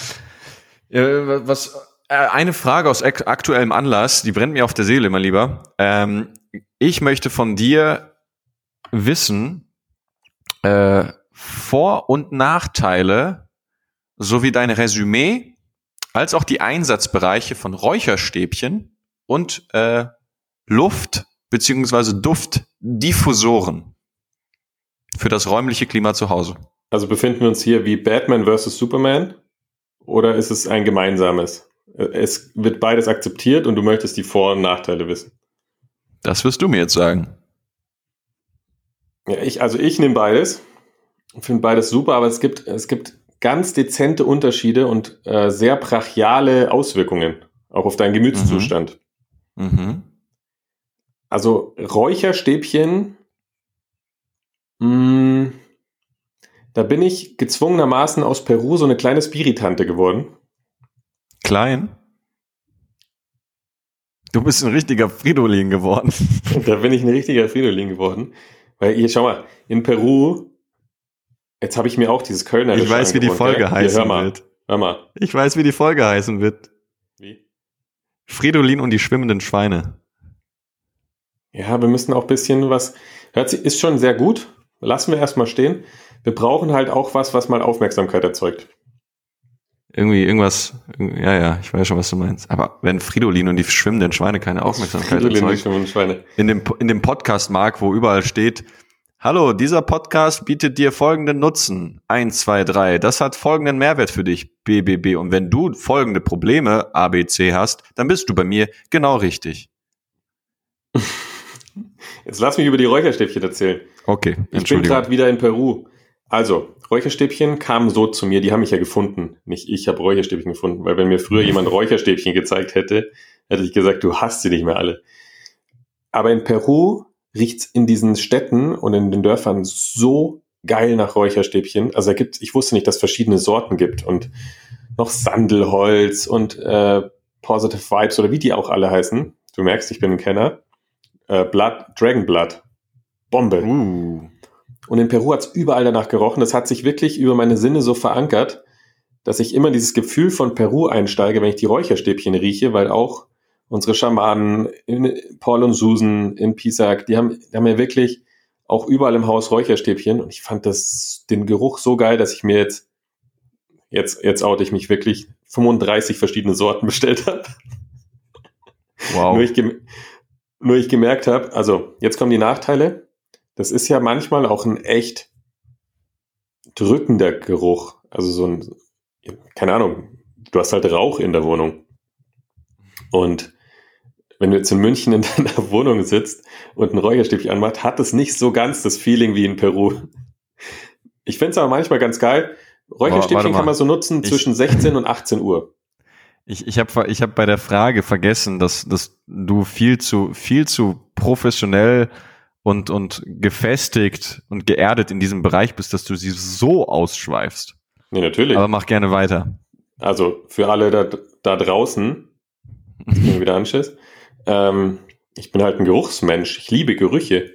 Ja, was, äh, eine Frage aus ak aktuellem Anlass, die brennt mir auf der Seele, mein Lieber. Ähm, ich möchte von dir wissen, äh, Vor- und Nachteile sowie dein Resümee, als auch die Einsatzbereiche von Räucherstäbchen und äh, Luft- beziehungsweise Duftdiffusoren für das räumliche Klima zu Hause. Also befinden wir uns hier wie Batman versus Superman oder ist es ein gemeinsames? Es wird beides akzeptiert und du möchtest die Vor- und Nachteile wissen. Das wirst du mir jetzt sagen. Ja, ich, also ich nehme beides. Finde beides super, aber es gibt, es gibt ganz dezente Unterschiede und äh, sehr brachiale Auswirkungen, auch auf deinen Gemütszustand. Mhm. Also Räucherstäbchen Mm, da bin ich gezwungenermaßen aus Peru so eine kleine Spiritante geworden. Klein? Du bist ein richtiger Fridolin geworden. <laughs> da bin ich ein richtiger Fridolin geworden. Weil hier, schau mal, in Peru, jetzt habe ich mir auch dieses Kölner. Ich weiß, wie die Folge ja? heißen hier, hör mal, wird. Hör mal. Ich weiß, wie die Folge heißen wird. Wie? Fridolin und die schwimmenden Schweine. Ja, wir müssen auch ein bisschen was. Hört sich, ist schon sehr gut. Lassen wir erstmal stehen. Wir brauchen halt auch was, was mal Aufmerksamkeit erzeugt. Irgendwie, irgendwas, ja, ja, ich weiß schon, was du meinst. Aber wenn Fridolin und die schwimmenden Schweine keine Aufmerksamkeit Fridolin und die schwimmenden Schweine. in dem, in dem Podcast, Mark, wo überall steht, Hallo, dieser Podcast bietet dir folgenden Nutzen. Eins, zwei, drei. Das hat folgenden Mehrwert für dich, BBB. Und wenn du folgende Probleme, ABC, hast, dann bist du bei mir genau richtig. <laughs> Jetzt lass mich über die Räucherstäbchen erzählen. Okay, Ich bin gerade wieder in Peru. Also, Räucherstäbchen kamen so zu mir, die haben mich ja gefunden. Nicht ich habe Räucherstäbchen gefunden, weil wenn mir früher jemand <laughs> Räucherstäbchen gezeigt hätte, hätte ich gesagt, du hast sie nicht mehr alle. Aber in Peru riecht's in diesen Städten und in den Dörfern so geil nach Räucherstäbchen. Also da gibt, ich wusste nicht, dass es verschiedene Sorten gibt und noch Sandelholz und äh, Positive Vibes oder wie die auch alle heißen. Du merkst, ich bin ein Kenner. Äh, Blood, Dragon Blood. Bombe. Uh, Und in Peru hat's überall danach gerochen. Das hat sich wirklich über meine Sinne so verankert, dass ich immer dieses Gefühl von Peru einsteige, wenn ich die Räucherstäbchen rieche, weil auch unsere Schamanen in Paul und Susan in Pisac, die haben, die haben ja wirklich auch überall im Haus Räucherstäbchen. Und ich fand das, den Geruch so geil, dass ich mir jetzt, jetzt, jetzt oute ich mich wirklich 35 verschiedene Sorten <laughs> bestellt habe. wow. Nur ich, nur ich gemerkt habe, also jetzt kommen die Nachteile. Das ist ja manchmal auch ein echt drückender Geruch. Also so ein, keine Ahnung, du hast halt Rauch in der Wohnung. Und wenn du jetzt in München in <laughs> deiner Wohnung sitzt und ein Räucherstäbchen anmacht, hat es nicht so ganz das Feeling wie in Peru. Ich find's aber manchmal ganz geil. Räucherstäbchen mal. kann man so nutzen Ich- zwischen 16 und 18 Uhr. Ich, ich habe ich hab bei der Frage vergessen, dass, dass du viel zu, viel zu professionell und, und gefestigt und geerdet in diesem Bereich bist, dass du sie so ausschweifst. Nee, natürlich. Aber mach gerne weiter. Also für alle da, da draußen, ich wieder Anschiss, ähm, ich bin halt ein Geruchsmensch. Ich liebe Gerüche.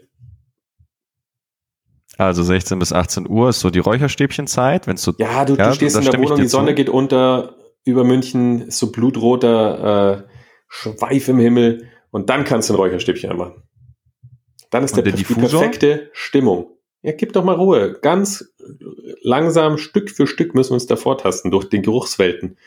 Also 16 bis 18 Uhr ist so die Räucherstäbchenzeit, wenn es so Ja, du, Ja, du stehst in der Wohnung, die Sonne zu. geht unter, über München ist so blutroter äh, Schweif im Himmel und dann kannst du ein Räucherstäbchen anmachen. Dann ist der, der die Diffusor? perfekte Stimmung. Ja, gib doch mal Ruhe. Ganz langsam, Stück für Stück müssen wir uns da vortasten durch den Geruchswelten.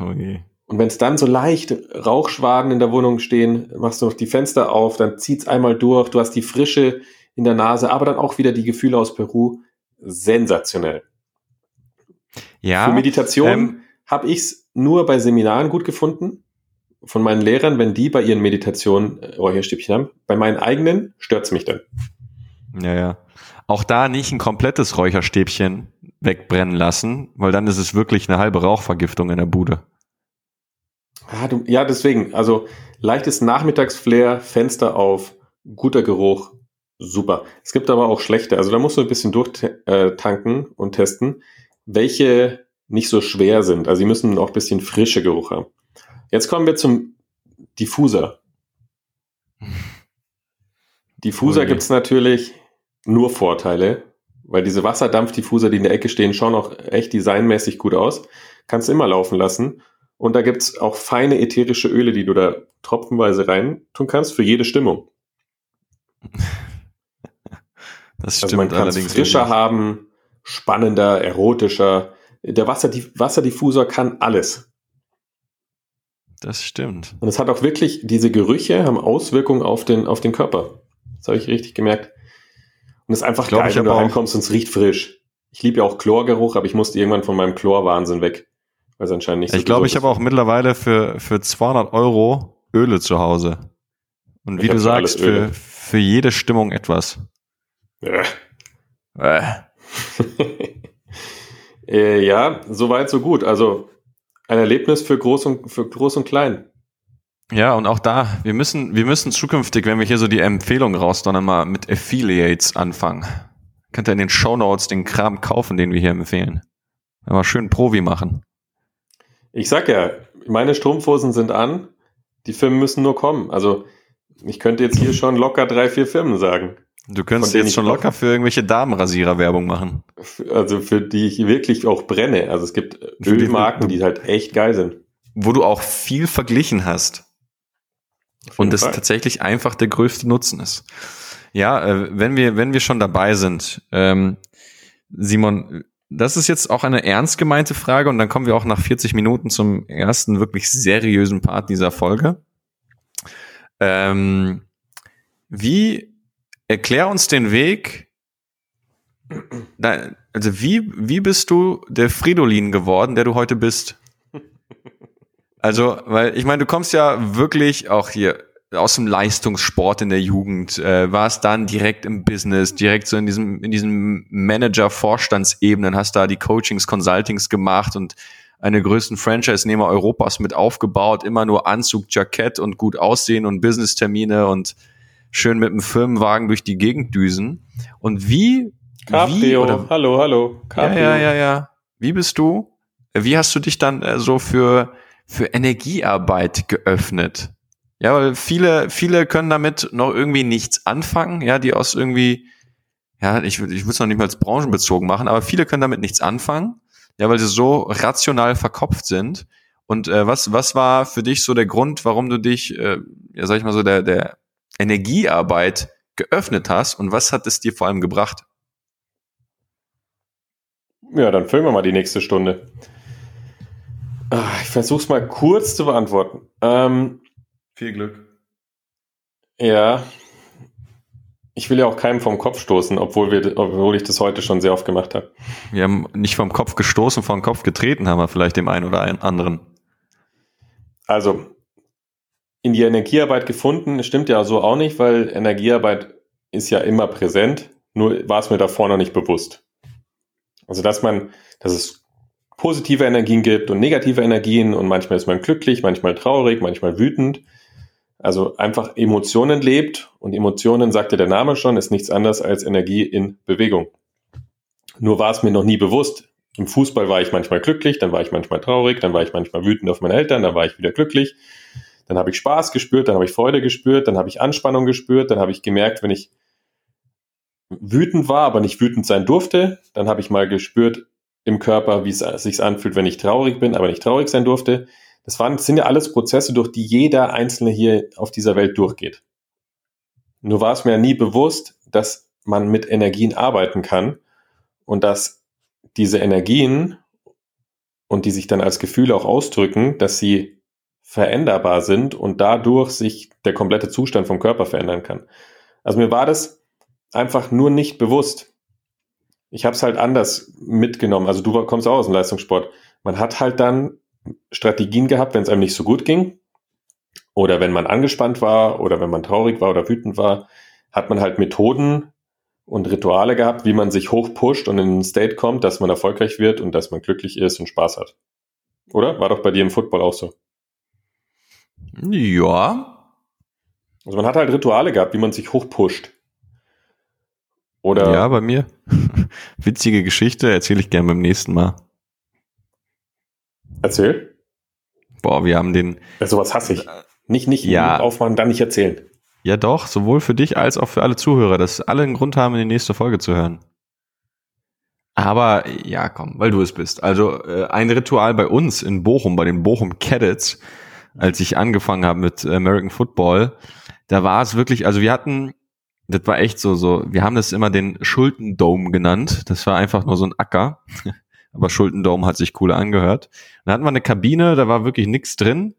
Oh je. Und wenn es dann so leicht Rauchschwaden in der Wohnung stehen, machst du noch die Fenster auf, dann zieht's einmal durch, du hast die Frische in der Nase, aber dann auch wieder die Gefühle aus Peru. Sensationell. Ja, Für Meditation ähm, habe ich's nur bei Seminaren gut gefunden. Von meinen Lehrern, wenn die bei ihren Meditationen Räucherstäbchen haben. Bei meinen eigenen stört's mich dann. Ja, ja. Auch da nicht ein komplettes Räucherstäbchen wegbrennen lassen, weil dann ist es wirklich eine halbe Rauchvergiftung in der Bude. Ah, du, ja, deswegen. Also leichtes Nachmittagsflair, Fenster auf, guter Geruch, super. Es gibt aber auch schlechte. Also da musst du ein bisschen durchtanken und testen, welche nicht so schwer sind. Also sie müssen auch ein bisschen frische Geruch haben. Jetzt kommen wir zum Diffuser. Diffuser Ui. gibt's natürlich nur Vorteile, weil diese Wasserdampfdiffuser, die in der Ecke stehen, schauen auch echt designmäßig gut aus. Kannst immer laufen lassen. Und da gibt's auch feine ätherische Öle, die du da tropfenweise rein tun kannst für jede Stimmung. <laughs> Das Also stimmt man kann es frischer wirklich. haben, spannender, erotischer. Der Wasserdi Wasserdiffusor kann alles. Das stimmt. Und es hat auch wirklich, diese Gerüche haben Auswirkungen auf den, auf den Körper. Das habe ich richtig gemerkt. Und es ist einfach glaub, geil, ich wenn du reinkommst und es riecht frisch. Ich liebe ja auch Chlorgeruch, aber ich musste irgendwann von meinem Chlorwahnsinn weg. Weil es anscheinend nicht Ich glaube, ich habe auch mittlerweile für, für 200 Euro Öle zu Hause. Und wie Ich du sagst, für, für jede Stimmung etwas. ist. Äh. <laughs> äh, ja, soweit, so gut. Also ein Erlebnis für groß und, für groß und klein. Ja, und auch da, wir müssen, wir müssen zukünftig, wenn wir hier so die Empfehlung rausdonnern, mal mit Affiliates anfangen. Könnt ihr in den Show Notes den Kram kaufen, den wir hier empfehlen. Mal schön Provi machen. Ich sag ja, meine Strumpfhosen sind an, die Firmen müssen nur kommen. Also ich könnte jetzt hier schon locker drei, vier Firmen sagen. Du könntest jetzt schon locker für irgendwelche Damenrasierer Werbung machen. Also für die ich wirklich auch brenne. Also es gibt Ölmarken, die halt echt geil sind. Wo du auch viel verglichen hast. Und das tatsächlich einfach der größte Nutzen ist. Ja, äh, wenn wir, wenn wir schon dabei sind, ähm, Simon, das ist jetzt auch eine ernst gemeinte Frage und dann kommen wir auch nach 40 Minuten zum ersten wirklich seriösen Part dieser Folge. Ähm, wie erklär uns den Weg? Also wie, wie bist du der Fridolin geworden, der du heute bist? Also, weil ich meine, du kommst ja wirklich auch hier aus dem Leistungssport in der Jugend, äh, warst dann direkt im Business, direkt so in diesem, in diesem Manager-Vorstandsebenen, hast da die Coachings, Consultings gemacht und eine größten Franchise-Nehmer Europas mit aufgebaut, immer nur Anzug, Jackett und gut aussehen und Business-Termine und schön mit dem Firmenwagen durch die Gegend düsen. Und wie, Cabrio, wie oder, hallo, hallo, Cabrio. Ja, ja, ja, ja. Wie bist du? Wie hast du dich dann äh, so für, für Energiearbeit geöffnet? Ja, weil viele, viele können damit noch irgendwie nichts anfangen, ja, die aus irgendwie, ja, ich, ich würde es noch nicht mal als branchenbezogen machen, aber viele können damit nichts anfangen, ja, weil sie so rational verkopft sind. Und äh, was, was war für dich so der Grund, warum du dich, äh, ja, sag ich mal so, der, der Energiearbeit geöffnet hast und was hat es dir vor allem gebracht? Ja, dann füllen wir mal die nächste Stunde. Ah, ich versuche es mal kurz zu beantworten. Ähm, viel Glück. Ja. Ich will ja auch keinem vom Kopf stoßen, obwohl, wir, obwohl ich das heute schon sehr oft gemacht habe. Wir haben nicht vom Kopf gestoßen, vom Kopf getreten haben wir vielleicht dem einen oder anderen. Also, in die Energiearbeit gefunden, stimmt ja so auch nicht, weil Energiearbeit ist ja immer präsent, nur war es mir davor noch nicht bewusst. Also, dass man, dass es positive Energien gibt und negative Energien und manchmal ist man glücklich, manchmal traurig, manchmal wütend also einfach Emotionen lebt und Emotionen, sagte der Name schon, ist nichts anderes als Energie in Bewegung. Nur war es mir noch nie bewusst. Im Fußball war ich manchmal glücklich, dann war ich manchmal traurig, dann war ich manchmal wütend auf meine Eltern, dann war ich wieder glücklich. Dann habe ich Spaß gespürt, dann habe ich Freude gespürt, dann habe ich Anspannung gespürt, dann habe ich gemerkt, wenn ich wütend war, aber nicht wütend sein durfte, dann habe ich mal gespürt im Körper, wie es sich anfühlt, wenn ich traurig bin, aber nicht traurig sein durfte. Das waren, sind ja alles Prozesse, durch die jeder Einzelne hier auf dieser Welt durchgeht. Nur war es mir nie bewusst, dass man mit Energien arbeiten kann und dass diese Energien und die sich dann als Gefühle auch ausdrücken, dass sie veränderbar sind und dadurch sich der komplette Zustand vom Körper verändern kann. Also mir war das einfach nur nicht bewusst. Ich habe es halt anders mitgenommen. Also du kommst auch aus dem Leistungssport. Man hat halt dann Strategien gehabt, wenn es einem nicht so gut ging. Oder wenn man angespannt war oder wenn man traurig war oder wütend war, hat man halt Methoden und Rituale gehabt, wie man sich hochpusht und in einen State kommt, dass man erfolgreich wird und dass man glücklich ist und Spaß hat. Oder? War doch bei dir im Football auch so. Ja. Also man hat halt Rituale gehabt, wie man sich hochpusht. Oder? Ja, bei mir. <laughs> Witzige Geschichte, erzähle ich gerne beim nächsten Mal. Erzähl. Boah, wir haben den. Ja, sowas hasse ich. Nicht, nicht ja. aufmachen, dann nicht erzählen. Ja, doch, sowohl für dich als auch für alle Zuhörer, dass alle einen Grund haben, in die nächste Folge zu hören. Aber ja, komm, weil du es bist. Also äh, ein Ritual bei uns in Bochum, bei den Bochum Cadets, als ich angefangen habe mit American Football, da war es wirklich, also wir hatten, das war echt so, so, wir haben das immer den Schultendome genannt. Das war einfach nur so ein Acker <laughs> aber Schuldendome hat sich cool angehört. Dann hatten wir eine Kabine, da war wirklich nichts drin,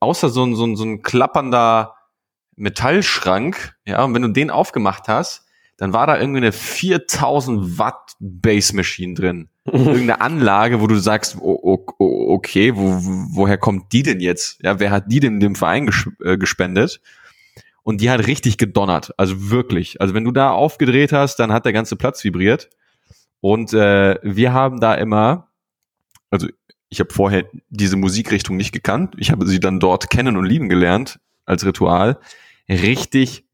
außer so ein, so ein, so ein klappernder Metallschrank. Ja, und wenn du den aufgemacht hast, dann war da irgendwie eine 4000 Watt Base Machine drin. Irgendeine Anlage, wo du sagst, okay, wo, woher kommt die denn jetzt? Ja, wer hat die denn dem Verein äh, gespendet? Und die hat richtig gedonnert. Also wirklich. Also wenn du da aufgedreht hast, dann hat der ganze Platz vibriert. Und äh, wir haben da immer, also ich habe vorher diese Musikrichtung nicht gekannt. Ich habe sie dann dort kennen und lieben gelernt als Ritual. Richtig,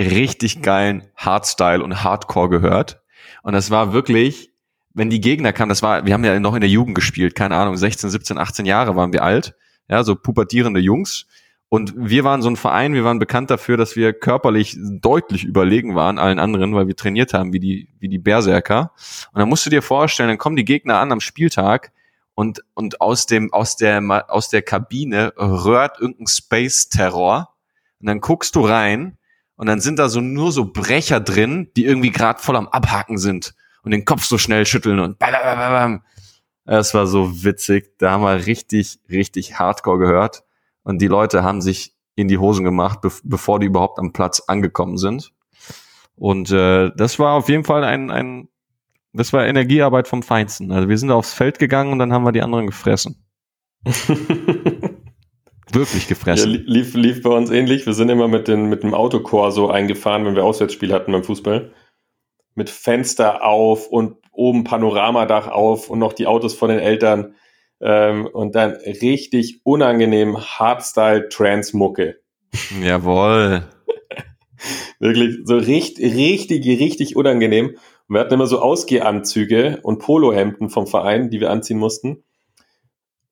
richtig geilen Hardstyle und Hardcore gehört. Und das war wirklich, wenn die Gegner kamen, das war, wir haben ja noch in der Jugend gespielt, keine Ahnung, 16, 17, 18 Jahre waren wir alt, ja, so pubertierende Jungs. Und wir waren so ein Verein, wir waren bekannt dafür, dass wir körperlich deutlich überlegen waren allen anderen, weil wir trainiert haben wie die, wie die Berserker. Und dann musst du dir vorstellen, dann kommen die Gegner an am Spieltag und, und aus dem, aus der, aus der Kabine röhrt irgendein Space-Terror. Und dann guckst du rein und dann sind da so nur so Brecher drin, die irgendwie gerade voll am Abhaken sind und den Kopf so schnell schütteln und bam. Es war so witzig. Da haben wir richtig, richtig Hardcore gehört. Und die Leute haben sich in die Hosen gemacht, be bevor die überhaupt am Platz angekommen sind. Und äh, das war auf jeden Fall ein, ein, das war Energiearbeit vom Feinsten. Also wir sind aufs Feld gegangen und dann haben wir die anderen gefressen. <laughs> Wirklich gefressen. Ja, lief, lief bei uns ähnlich. Wir sind immer mit, den, mit dem Autokor so eingefahren, wenn wir Auswärtsspiel hatten beim Fußball. Mit Fenster auf und oben Panoramadach auf und noch die Autos von den Eltern. Ähm, und dann richtig unangenehm Hardstyle-Trans-Mucke. <laughs> Jawohl. Wirklich so richtig, richtig, richtig unangenehm. Und wir hatten immer so Ausgehanzüge und Polohemden vom Verein, die wir anziehen mussten.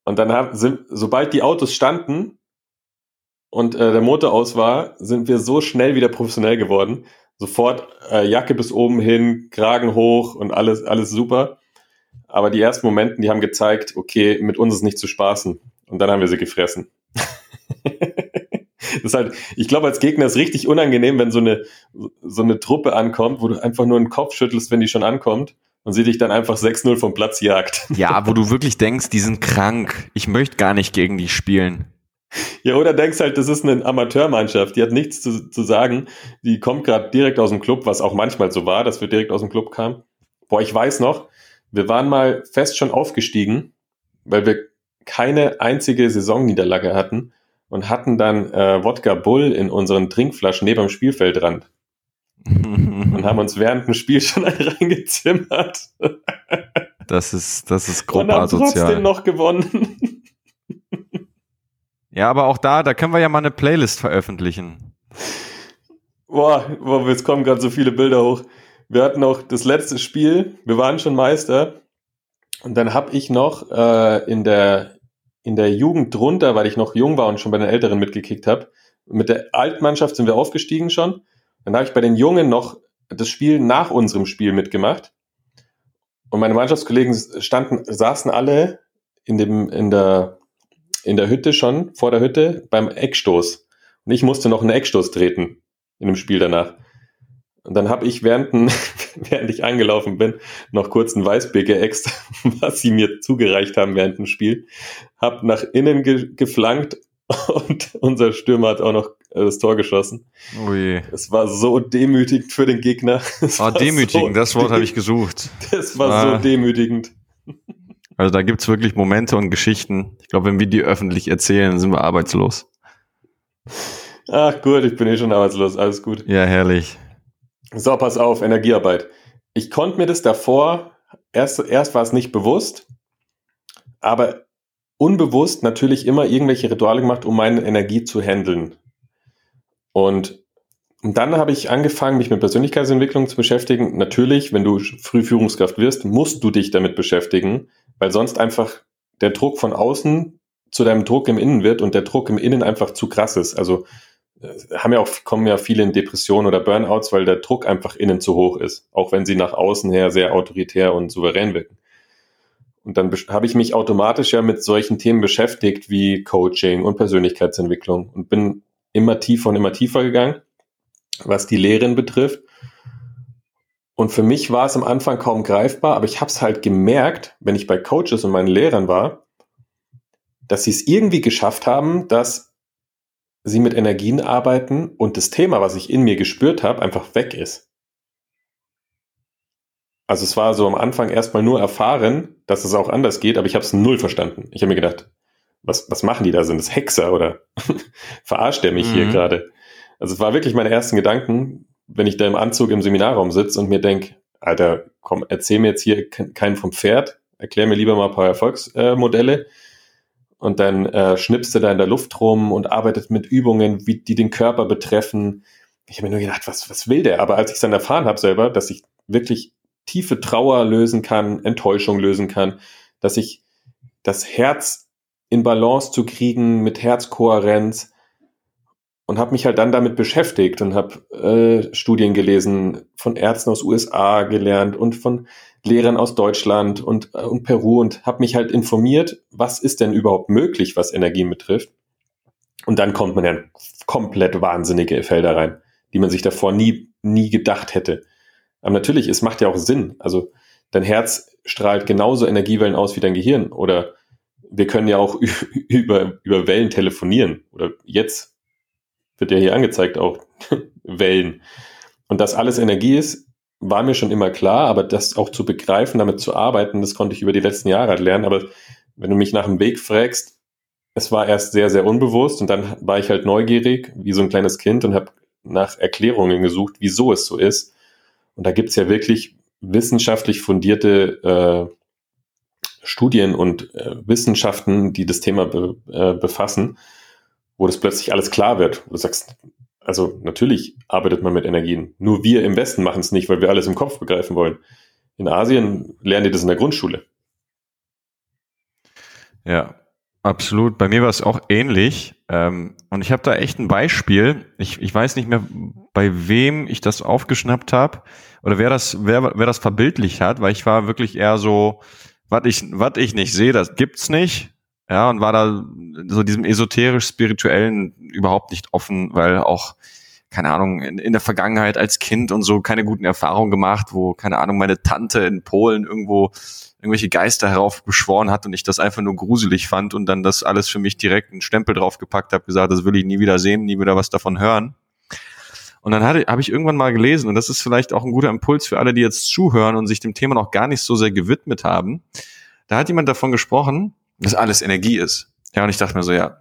Und dann haben, sind, sobald die Autos standen und äh, der Motor aus war, sind wir so schnell wieder professionell geworden. Sofort äh, Jacke bis oben hin, Kragen hoch und alles, alles super. Aber die ersten Momente, die haben gezeigt, okay, mit uns ist nicht zu spaßen. Und dann haben wir sie gefressen. <laughs> das ist halt, ich glaube, als Gegner ist richtig unangenehm, wenn so eine, so eine Truppe ankommt, wo du einfach nur einen Kopf schüttelst, wenn die schon ankommt und sie dich dann einfach 6-0 vom Platz jagt. Ja, wo du <laughs> wirklich denkst, die sind krank. Ich möchte gar nicht gegen die spielen. Ja, oder denkst halt, das ist eine Amateurmannschaft, die hat nichts zu, zu sagen. Die kommt gerade direkt aus dem Club, was auch manchmal so war, dass wir direkt aus dem Club kamen. Boah, ich weiß noch, wir waren mal fest schon aufgestiegen, weil wir keine einzige Saisonniederlage hatten und hatten dann äh, Wodka Bull in unseren Trinkflaschen neben dem Spielfeldrand. <laughs> und haben uns während dem Spiel schon reingezimmert. <laughs> Das ist, das ist grob und haben asozial. trotzdem noch gewonnen. <laughs> Ja, aber auch da, da können wir ja mal eine Playlist veröffentlichen. Boah, boah jetzt kommen gerade so viele Bilder hoch. Wir hatten noch das letzte Spiel, wir waren schon Meister. Und dann habe ich noch äh, in, der, in der Jugend drunter, weil ich noch jung war und schon bei den Älteren mitgekickt habe, mit der Altmannschaft sind wir aufgestiegen schon. Dann habe ich bei den Jungen noch das Spiel nach unserem Spiel mitgemacht. Und meine Mannschaftskollegen standen, saßen alle in dem, in der, in der Hütte schon, vor der Hütte, beim Eckstoß. Und ich musste noch einen Eckstoß treten in dem Spiel danach. Und dann habe ich während, <laughs> während ich angelaufen bin, noch kurz ein Weißbier geäxt, <laughs> was sie mir zugereicht haben während dem Spiel. Hab nach innen ge geflankt <laughs> und unser Stürmer hat auch noch das Tor geschossen. Ui. Es war so demütigend für den Gegner. <laughs> Es ah, demütigend, so das Wort habe ich gesucht. Das war ah. so demütigend. Also da gibt's wirklich Momente und Geschichten. Ich glaube, wenn wir die öffentlich erzählen, sind wir arbeitslos. Ach gut, ich bin eh schon arbeitslos, alles gut. Ja, herrlich. So, pass auf, Energiearbeit. Ich konnte mir das davor, erst, erst war es nicht bewusst, aber unbewusst natürlich immer irgendwelche Rituale gemacht, um meine Energie zu handeln. Und, dann habe ich angefangen, mich mit Persönlichkeitsentwicklung zu beschäftigen. Natürlich, wenn du früh Führungskraft wirst, musst du dich damit beschäftigen, weil sonst einfach der Druck von außen zu deinem Druck im Innen wird und der Druck im Innen einfach zu krass ist. Also haben ja auch, kommen ja viele in Depressionen oder Burnouts, weil der Druck einfach innen zu hoch ist, auch wenn sie nach außen her sehr autoritär und souverän wirken. Und dann habe ich mich automatisch ja mit solchen Themen beschäftigt wie Coaching und Persönlichkeitsentwicklung und bin immer tiefer und immer tiefer gegangen, was die Lehren betrifft. Und für mich war es am Anfang kaum greifbar, aber ich habe es halt gemerkt, wenn ich bei Coaches und meinen Lehrern war, dass sie es irgendwie geschafft haben, dass sie mit Energien arbeiten und das Thema, was ich in mir gespürt habe, einfach weg ist. Also es war so am Anfang erstmal nur erfahren, dass es auch anders geht, aber ich habe es null verstanden. Ich habe mir gedacht, was, was machen die da? Sind das Hexer oder <laughs> verarscht der mich mhm. hier gerade? Also es war wirklich meine ersten Gedanken, wenn ich da im Anzug im Seminarraum sitze und mir denke, Alter, komm, erzähl mir jetzt hier keinen vom Pferd, erklär mir lieber mal ein paar Erfolgsmodelle. und dann äh, schnippst du da in der Luft rum und arbeitet mit Übungen, wie, die den Körper betreffen. Ich habe mir nur gedacht, was, was will der? Aber als ich es dann erfahren habe selber, dass ich wirklich tiefe Trauer lösen kann, Enttäuschung lösen kann, dass ich das Herz in Balance zu kriegen mit Herzkohärenz, und habe mich halt dann damit beschäftigt und habe äh, Studien gelesen, von Ärzten aus USA gelernt und von Lehrern aus Deutschland und, äh, und Peru und habe mich halt informiert, was ist denn überhaupt möglich, was Energien betrifft. Und dann kommt man ja in komplett wahnsinnige Felder rein, die man sich davor nie, nie gedacht hätte. Aber natürlich, es macht ja auch Sinn. Also dein Herz strahlt genauso Energiewellen aus wie dein Gehirn. Oder wir können ja auch <laughs> über, über Wellen telefonieren. Oder jetzt wird ja hier angezeigt auch <laughs> Wellen. Und dass alles Energie ist, war mir schon immer klar, aber das auch zu begreifen, damit zu arbeiten, das konnte ich über die letzten Jahre halt lernen. Aber wenn du mich nach dem Weg fragst, es war erst sehr, sehr unbewusst und dann war ich halt neugierig, wie so ein kleines Kind und habe nach Erklärungen gesucht, wieso es so ist. Und da gibt's ja wirklich wissenschaftlich fundierte äh, Studien und äh, Wissenschaften, die das Thema be, äh, befassen wo das plötzlich alles klar wird. Du sagst, also natürlich arbeitet man mit Energien. Nur wir im Westen machen es nicht, weil wir alles im Kopf begreifen wollen. In Asien lernen die das in der Grundschule. Ja, absolut. Bei mir war es auch ähnlich. Ähm, und ich habe da echt ein Beispiel. Ich, ich weiß nicht mehr, bei wem ich das aufgeschnappt habe oder wer das, wer, wer das verbildlich hat, weil ich war wirklich eher so, was ich, was ich nicht sehe, das gibt's nicht. Ja, und war da so diesem esoterisch-spirituellen überhaupt nicht offen, weil auch, keine Ahnung, in, in, der Vergangenheit als Kind und so keine guten Erfahrungen gemacht, wo, keine Ahnung, meine Tante in Polen irgendwo irgendwelche Geister heraufbeschworen hat und ich das einfach nur gruselig fand und dann das alles für mich direkt einen Stempel draufgepackt habe, gesagt, das will ich nie wieder sehen, nie wieder was davon hören. Und dann habe ich irgendwann mal gelesen, und das ist vielleicht auch ein guter Impuls für alle, die jetzt zuhören und sich dem Thema noch gar nicht so sehr gewidmet haben. Da hat jemand davon gesprochen, dass alles Energie ist. Ja, und ich dachte mir so, ja,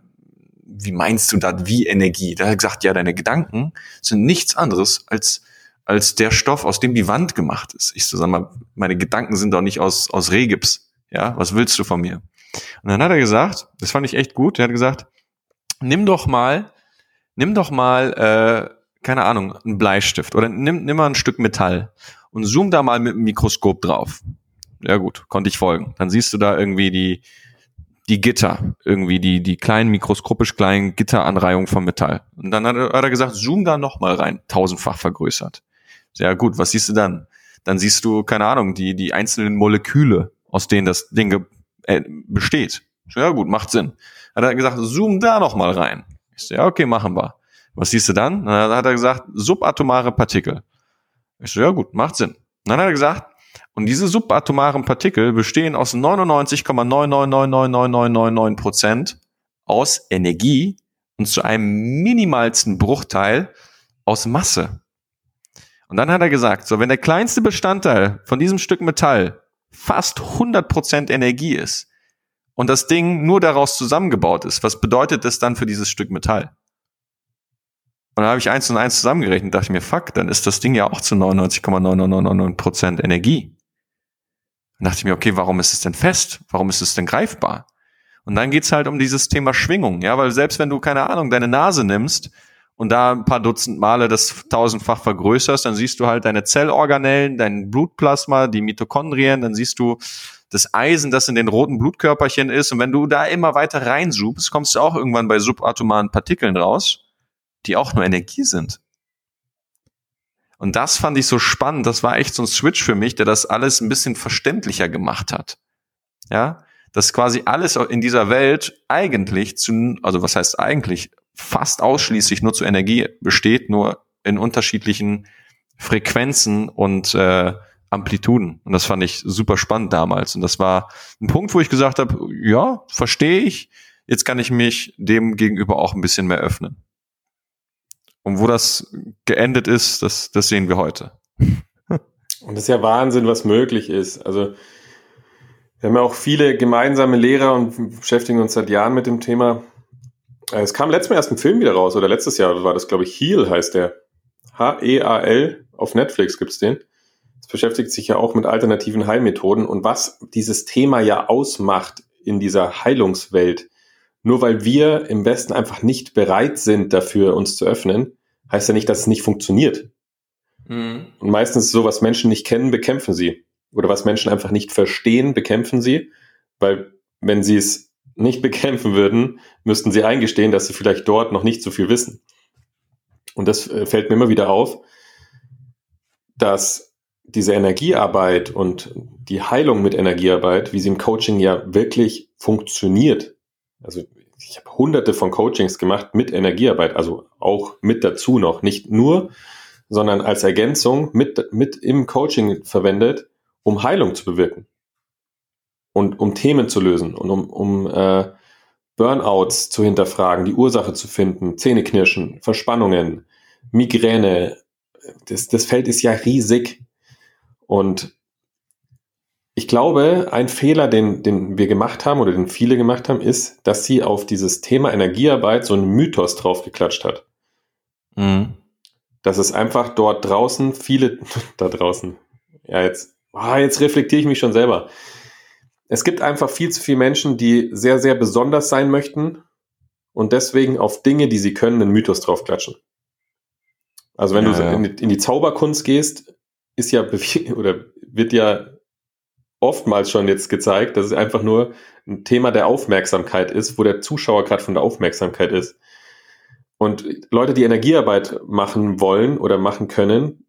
wie meinst du das, wie Energie? Da hat er gesagt, ja, deine Gedanken sind nichts anderes als, als der Stoff, aus dem die Wand gemacht ist. Ich so, sag mal, meine Gedanken sind doch nicht aus, aus Rehgips. Ja, was willst du von mir? Und dann hat er gesagt, das fand ich echt gut, er hat gesagt, nimm doch mal, nimm doch mal, äh, keine Ahnung, einen Bleistift oder nimm, nimm mal ein Stück Metall und zoom da mal mit dem Mikroskop drauf. Ja gut, konnte ich folgen. Dann siehst du da irgendwie die, die Gitter, irgendwie die, die kleinen, mikroskopisch kleinen Gitteranreihungen von Metall. Und dann hat er, hat er gesagt, zoom da nochmal rein, tausendfach vergrößert. Sehr gut, was siehst du dann? Dann siehst du, keine Ahnung, die, die einzelnen Moleküle, aus denen das Ding äh, besteht. Ja gut, macht Sinn. Hat er gesagt, zoom da nochmal rein. Ich so, ja, okay, machen wir. Was siehst du dann? Dann hat er gesagt, subatomare Partikel. Ich so, ja gut, macht Sinn. Dann hat er gesagt, und diese subatomaren Partikel bestehen aus 99,99999999 Prozent aus Energie und zu einem minimalsten Bruchteil aus Masse. Und dann hat er gesagt, so wenn der kleinste Bestandteil von diesem Stück Metall fast 100 Prozent Energie ist und das Ding nur daraus zusammengebaut ist, was bedeutet das dann für dieses Stück Metall? Und dann habe ich eins und eins zusammengerechnet und dachte mir, fuck, dann ist das Ding ja auch zu 99,9999 Prozent Energie. Dann dachte ich mir, okay, warum ist es denn fest? Warum ist es denn greifbar? Und dann geht's halt um dieses Thema Schwingung, ja, weil selbst wenn du, keine Ahnung, deine Nase nimmst und da ein paar Dutzend Male das tausendfach vergrößerst, dann siehst du halt deine Zellorganellen, dein Blutplasma, die Mitochondrien, dann siehst du das Eisen, das in den roten Blutkörperchen ist. Und wenn du da immer weiter reinzoomst, kommst du auch irgendwann bei subatomaren Partikeln raus, die auch nur Energie sind. Und das fand ich so spannend. Das war echt so ein Switch für mich, der das alles ein bisschen verständlicher gemacht hat. Ja, dass quasi alles in dieser Welt eigentlich zu, also was heißt eigentlich, fast ausschließlich nur zu Energie besteht, nur in unterschiedlichen Frequenzen und äh, Amplituden. Und das fand ich super spannend damals. Und das war ein Punkt, wo ich gesagt habe, ja, verstehe ich. Jetzt kann ich mich dem gegenüber auch ein bisschen mehr öffnen. Und wo das geendet ist, das, das sehen wir heute. <laughs> Und das ist ja Wahnsinn, was möglich ist. Also wir haben ja auch viele gemeinsame Lehrer und beschäftigen uns seit Jahren mit dem Thema. Äh, es kam letztes Mal erst ein Film wieder raus, oder letztes Jahr war das, glaube ich, Heal heißt der. H-E-A-L, auf Netflix gibt's den. Es beschäftigt sich ja auch mit alternativen Heilmethoden und was dieses Thema ja ausmacht in dieser Heilungswelt. Nur weil wir im Westen einfach nicht bereit sind, dafür uns zu öffnen, heißt ja nicht, dass es nicht funktioniert. Mhm. Und meistens so, was Menschen nicht kennen, bekämpfen sie. Oder was Menschen einfach nicht verstehen, bekämpfen sie. Weil wenn sie es nicht <laughs> bekämpfen würden, müssten sie eingestehen, dass sie vielleicht dort noch nicht so viel wissen. Und das äh, fällt mir immer wieder auf, dass diese Energiearbeit und die Heilung mit Energiearbeit, wie sie im Coaching ja wirklich funktioniert. Also ich habe hunderte von Coachings gemacht mit Energiearbeit, also auch mit dazu noch, nicht nur, sondern als Ergänzung mit, mit im Coaching verwendet, um Heilung zu bewirken und um Themen zu lösen und um, um äh, Burnouts zu hinterfragen, die Ursache zu finden, Zähneknirschen, Verspannungen, Migräne. Das, das Feld ist ja riesig. Und ich glaube, ein Fehler, den, den wir gemacht haben oder den viele gemacht haben, ist, dass sie auf dieses Thema Energiearbeit so einen Mythos draufgeklatscht hat. Mhm. Dass es einfach dort draußen viele, <laughs> da draußen, ja, jetzt, ah, jetzt reflektiere ich mich schon selber es gibt einfach viel zu viele Menschen, die sehr, sehr besonders sein möchten und deswegen auf Dinge, die sie können, einen Mythos draufklatschen. Also wenn ja, du. In, die, in, die, Zauberkunst gehst, ist ja <laughs> oder wird ja oftmals schon jetzt gezeigt, dass es einfach nur ein Thema der Aufmerksamkeit ist, wo der Zuschauer gerade von der Aufmerksamkeit ist. Und Leute, die Energiearbeit machen wollen oder machen können,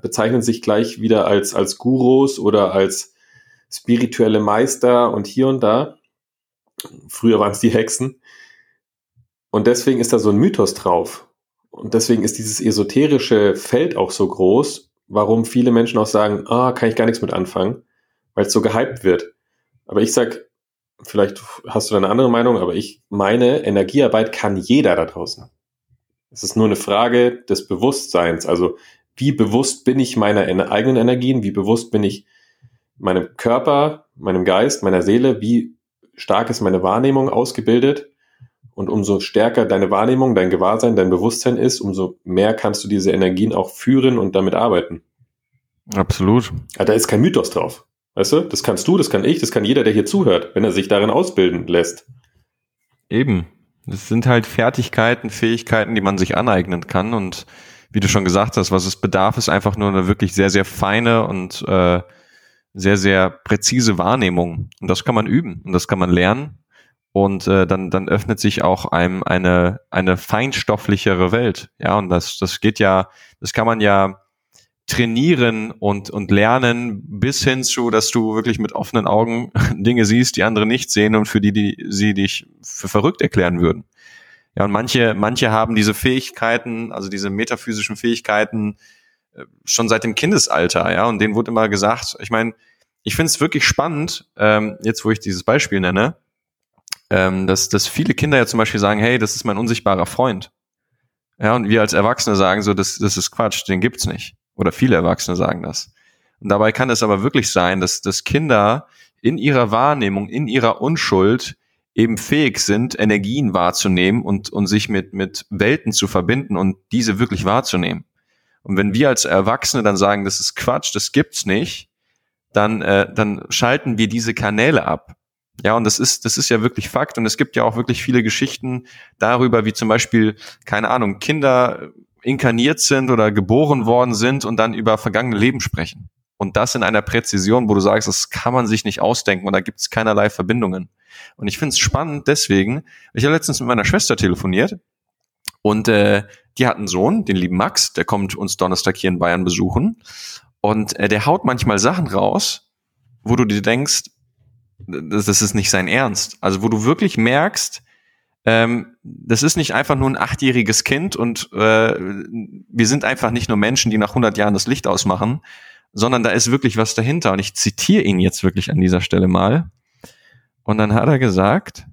bezeichnen sich gleich wieder als, als Gurus oder als spirituelle Meister und hier und da. Früher waren es die Hexen. Und deswegen ist da so ein Mythos drauf. Und deswegen ist dieses esoterische Feld auch so groß, warum viele Menschen auch sagen, ah, kann ich gar nichts mit anfangen, weil es so gehypt wird. Aber ich sag, vielleicht hast du eine andere Meinung, aber ich meine, Energiearbeit kann jeder da draußen. Es ist nur eine Frage des Bewusstseins. Also, wie bewusst bin ich meiner eigenen Energien? Wie bewusst bin ich meinem Körper, meinem Geist, meiner Seele, wie stark ist meine Wahrnehmung ausgebildet. Und umso stärker deine Wahrnehmung, dein Gewahrsein, dein Bewusstsein ist, umso mehr kannst du diese Energien auch führen und damit arbeiten. Absolut. Ja, da ist kein Mythos drauf. Weißt du, das kannst du, das kann ich, das kann jeder, der hier zuhört, wenn er sich darin ausbilden lässt. Eben. Das sind halt Fertigkeiten, Fähigkeiten, die man sich aneignen kann. Und wie du schon gesagt hast, was es bedarf, ist einfach nur eine wirklich sehr, sehr feine und äh, sehr, sehr präzise Wahrnehmung. Und das kann man üben und das kann man lernen. Und äh, dann, dann öffnet sich auch einem eine, eine feinstofflichere Welt. Ja, und das, das geht ja, das kann man ja trainieren und, und lernen bis hin zu, dass du wirklich mit offenen Augen <laughs> Dinge siehst, die andere nicht sehen und für die, die sie dich für verrückt erklären würden. Ja, und manche, manche haben diese Fähigkeiten, also diese metaphysischen Fähigkeiten, schon seit dem Kindesalter, ja, und denen wurde immer gesagt, ich meine, ich finde es wirklich spannend, ähm, jetzt wo ich dieses Beispiel nenne, ähm, dass, dass viele Kinder ja zum Beispiel sagen, hey, das ist mein unsichtbarer Freund. Ja, und wir als Erwachsene sagen so, das, das ist Quatsch, den gibt's nicht. Oder viele Erwachsene sagen das. Und dabei kann es aber wirklich sein, dass, dass Kinder in ihrer Wahrnehmung, in ihrer Unschuld eben fähig sind, Energien wahrzunehmen und, und sich mit, mit Welten zu verbinden und diese wirklich wahrzunehmen. Und wenn wir als Erwachsene dann sagen, das ist Quatsch, das gibt's nicht, dann, äh, dann schalten wir diese Kanäle ab. Ja, und das ist, das ist ja wirklich Fakt. Und es gibt ja auch wirklich viele Geschichten darüber, wie zum Beispiel, keine Ahnung, Kinder inkarniert sind oder geboren worden sind und dann über vergangene Leben sprechen. Und das in einer Präzision, wo du sagst, das kann man sich nicht ausdenken und da gibt es keinerlei Verbindungen. Und ich finde es spannend deswegen, ich habe letztens mit meiner Schwester telefoniert und äh, die hat einen Sohn, den lieben Max, der kommt uns Donnerstag hier in Bayern besuchen. Und äh, der haut manchmal Sachen raus, wo du dir denkst, das, das ist nicht sein Ernst. Also wo du wirklich merkst, ähm, das ist nicht einfach nur ein achtjähriges Kind und äh, wir sind einfach nicht nur Menschen, die nach 100 Jahren das Licht ausmachen, sondern da ist wirklich was dahinter. Und ich zitiere ihn jetzt wirklich an dieser Stelle mal. Und dann hat er gesagt,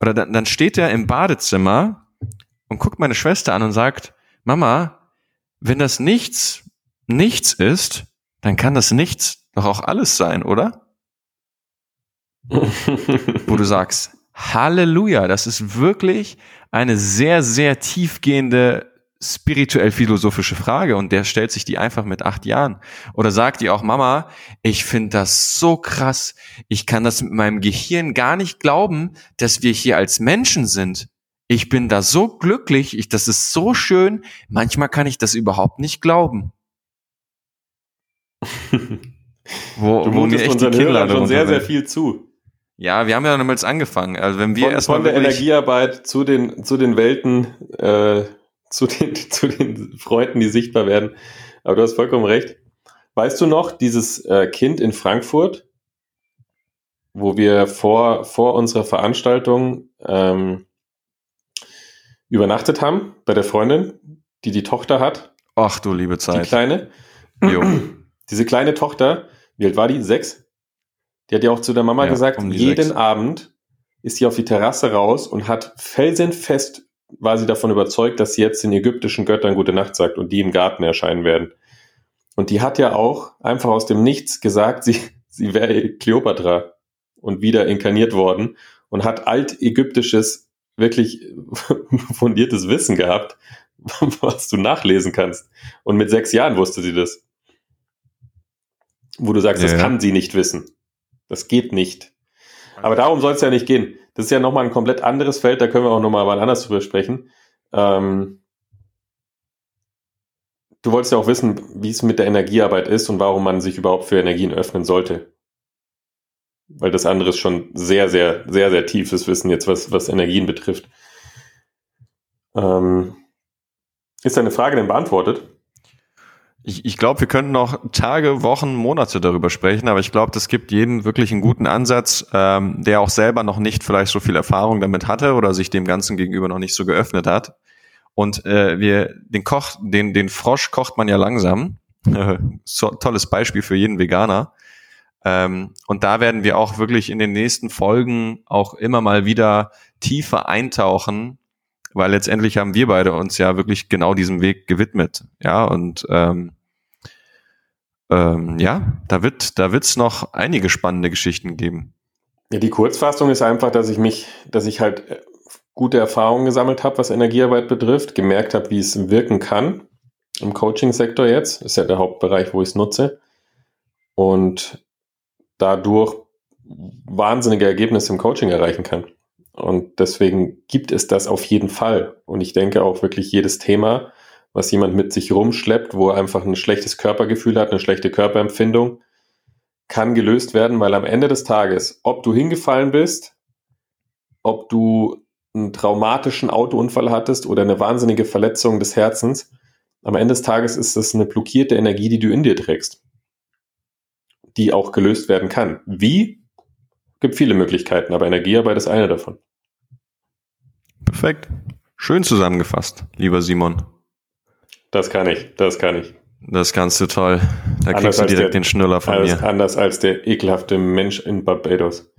oder dann, dann steht er im Badezimmer und guckt meine Schwester an und sagt, Mama, wenn das nichts, nichts ist, dann kann das nichts doch auch alles sein, oder? Wo du sagst, Halleluja, das ist wirklich eine sehr, sehr tiefgehende spirituell-philosophische Frage und der stellt sich die einfach mit acht Jahren. Oder sagt ihr auch, Mama, ich finde das so krass, ich kann das mit meinem Gehirn gar nicht glauben, dass wir hier als Menschen sind. Ich bin da so glücklich, ich, das ist so schön, manchmal kann ich das überhaupt nicht glauben. <laughs> wo, du wo mir echt die Hörern schon sehr, sehr viel zu. Ja, wir haben ja damals angefangen. Also wenn wir von, erstmal von der Energiearbeit zu den zu den Welten, äh, <laughs> zu den zu den Freunden, die sichtbar werden. Aber du hast vollkommen recht. Weißt du noch dieses äh, Kind in Frankfurt, wo wir vor vor unserer Veranstaltung ähm, übernachtet haben bei der Freundin, die die Tochter hat? Ach du liebe Zeit. Die kleine. Jo. <clears throat> Diese kleine Tochter, wie alt war die? Sechs? Die hat ja auch zu der Mama ja, gesagt, jeden sechs. Abend ist sie auf die Terrasse raus und hat felsenfest war sie davon überzeugt, dass sie jetzt den ägyptischen Göttern gute Nacht sagt und die im Garten erscheinen werden. Und die hat ja auch einfach aus dem Nichts gesagt, <laughs> sie, sie wäre Kleopatra und wieder inkarniert worden und hat altägyptisches, wirklich <laughs> fundiertes Wissen gehabt, <laughs> was du nachlesen kannst. Und mit sechs Jahren wusste sie das. Wo du sagst, ja. das kann sie nicht wissen. Das geht nicht. Aber darum soll es ja nicht gehen. Das ist ja nochmal ein komplett anderes Feld, da können wir auch nochmal wann anders drüber sprechen. Ähm, du wolltest ja auch wissen, wie es mit der Energiearbeit ist und warum man sich überhaupt für Energien öffnen sollte. Weil das andere ist schon sehr, sehr, sehr, sehr tiefes Wissen jetzt, was, was Energien betrifft. Ähm, ist deine Frage denn beantwortet? Ich, ich glaube, wir könnten noch Tage, Wochen, Monate darüber sprechen, aber ich glaube, das gibt jeden wirklich einen guten Ansatz, ähm, der auch selber noch nicht vielleicht so viel Erfahrung damit hatte oder sich dem Ganzen gegenüber noch nicht so geöffnet hat. Und äh, wir, den Koch, den, den Frosch kocht man ja langsam. <laughs> so, tolles Beispiel für jeden Veganer. Ähm, und da werden wir auch wirklich in den nächsten Folgen auch immer mal wieder tiefer eintauchen, weil letztendlich haben wir beide uns ja wirklich genau diesem Weg gewidmet. Ja, und ähm, ähm, ja, da wird da wird's noch einige spannende Geschichten geben. Ja, die Kurzfassung ist einfach, dass ich mich, dass ich halt äh, gute Erfahrungen gesammelt habe, was Energiearbeit betrifft, gemerkt habe, wie es wirken kann im Coaching-Sektor jetzt. Das ist ja der Hauptbereich, wo ich es nutze. Und dadurch wahnsinnige Ergebnisse im Coaching erreichen kann. Und deswegen gibt es das auf jeden Fall. Und ich denke auch wirklich jedes Thema, was jemand mit sich rumschleppt, wo er einfach ein schlechtes Körpergefühl hat, eine schlechte Körperempfindung, kann gelöst werden, weil am Ende des Tages, ob du hingefallen bist, ob du einen traumatischen Autounfall hattest oder eine wahnsinnige Verletzung des Herzens, am Ende des Tages ist das eine blockierte Energie, die du in dir trägst, die auch gelöst werden kann. Wie? Gibt viele Möglichkeiten, aber Energiearbeit ist eine davon. Perfekt. Schön zusammengefasst, lieber Simon. Das kann ich, das kann ich. Das kannst du toll. Da anders kriegst du direkt der, den Schnuller von alles, mir. Anders als der ekelhafte Mensch in Barbados.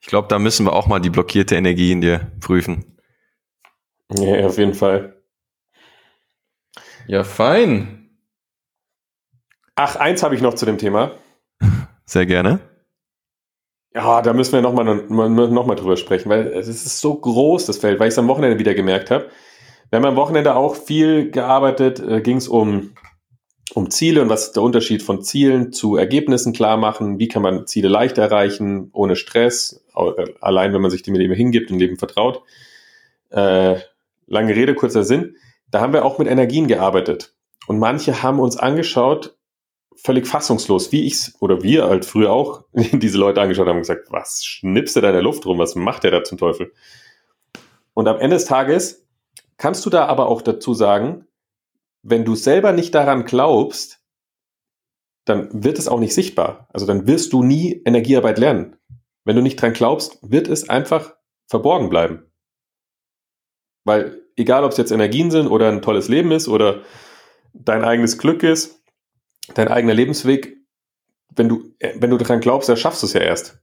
Ich glaube, da müssen wir auch mal die blockierte Energie in dir prüfen. Ja, auf jeden Fall. Ja, fein. Ach, eins habe ich noch zu dem Thema. Sehr gerne. Ja, da müssen wir nochmal noch mal drüber sprechen, weil es ist so groß, das Feld, weil ich es am Wochenende wieder gemerkt habe. Wir haben am Wochenende auch viel gearbeitet, äh, ging es um, um Ziele und was ist der Unterschied von Zielen zu Ergebnissen klar machen, wie kann man Ziele leicht erreichen, ohne Stress, allein wenn man sich dem Leben hingibt und Leben vertraut. Äh, lange Rede, kurzer Sinn. Da haben wir auch mit Energien gearbeitet. Und manche haben uns angeschaut, völlig fassungslos, wie ich's oder wir halt früher auch <laughs> diese Leute angeschaut haben und gesagt, was schnippst du da in der Luft rum? Was macht der da zum Teufel? Und am Ende des Tages kannst du da aber auch dazu sagen, wenn du selber nicht daran glaubst, dann wird es auch nicht sichtbar. Also dann wirst du nie Energiearbeit lernen. Wenn du nicht dran glaubst, wird es einfach verborgen bleiben. Weil egal, ob es jetzt Energien sind oder ein tolles Leben ist oder dein eigenes Glück ist, dein eigener Lebensweg, wenn du, wenn du daran glaubst, dann schaffst du es ja erst.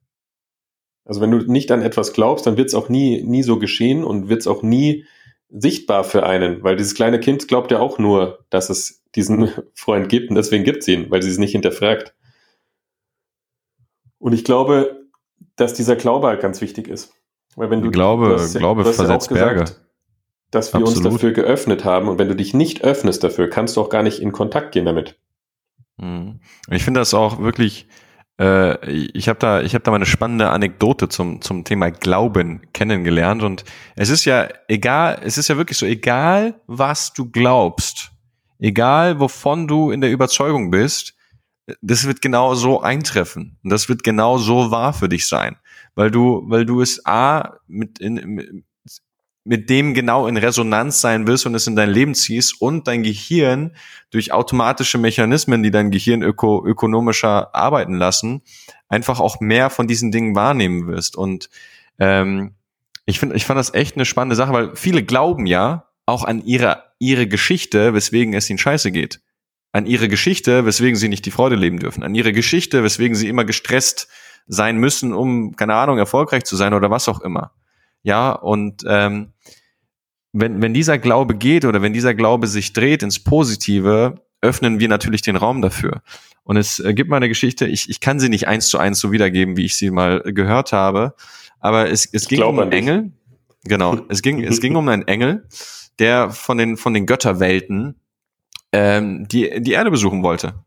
Also wenn du nicht an etwas glaubst, dann wird es auch nie, nie so geschehen und wird es auch nie sichtbar für einen, weil dieses kleine Kind glaubt ja auch nur, dass es diesen <laughs> Freund gibt und deswegen gibt es ihn, weil sie es nicht hinterfragt. Und ich glaube, dass dieser Glaube halt ganz wichtig ist. Weil wenn du Glaube, du hast, Glaube du hast versetzt ja Berge. dass wir Absolut. uns dafür geöffnet haben. Und wenn du dich nicht öffnest dafür, kannst du auch gar nicht in Kontakt gehen damit. Mhm. Ich finde das auch wirklich, äh, ich habe da, ich habe da mal eine spannende Anekdote zum zum Thema Glauben kennengelernt und es ist ja egal, es ist ja wirklich so egal, was du glaubst, egal wovon du in der Überzeugung bist, das wird genau so eintreffen und das wird genau so wahr für dich sein, weil du, weil du es a mit in, mit dem genau in Resonanz sein wirst und es in dein Leben ziehst und dein Gehirn durch automatische Mechanismen, die dein Gehirn öko ökonomischer arbeiten lassen, einfach auch mehr von diesen Dingen wahrnehmen wirst. Und ähm, ich finde, ich fand das echt eine spannende Sache, weil viele glauben ja auch an ihre ihre Geschichte, weswegen es ihnen scheiße geht. An ihre Geschichte, weswegen sie nicht die Freude leben dürfen. An ihre Geschichte, weswegen sie immer gestresst sein müssen, um keine Ahnung erfolgreich zu sein oder was auch immer. Ja, und ähm, wenn, wenn dieser Glaube geht oder wenn dieser Glaube sich dreht ins Positive, öffnen wir natürlich den Raum dafür. Und es äh, gibt mal eine Geschichte, ich, ich kann sie nicht eins zu eins so wiedergeben, wie ich sie mal gehört habe, aber es, es ging um einen Engel. Genau, <laughs> es ging, es ging um einen Engel, der von den, von den Götterwelten ähm, die, die Erde besuchen wollte.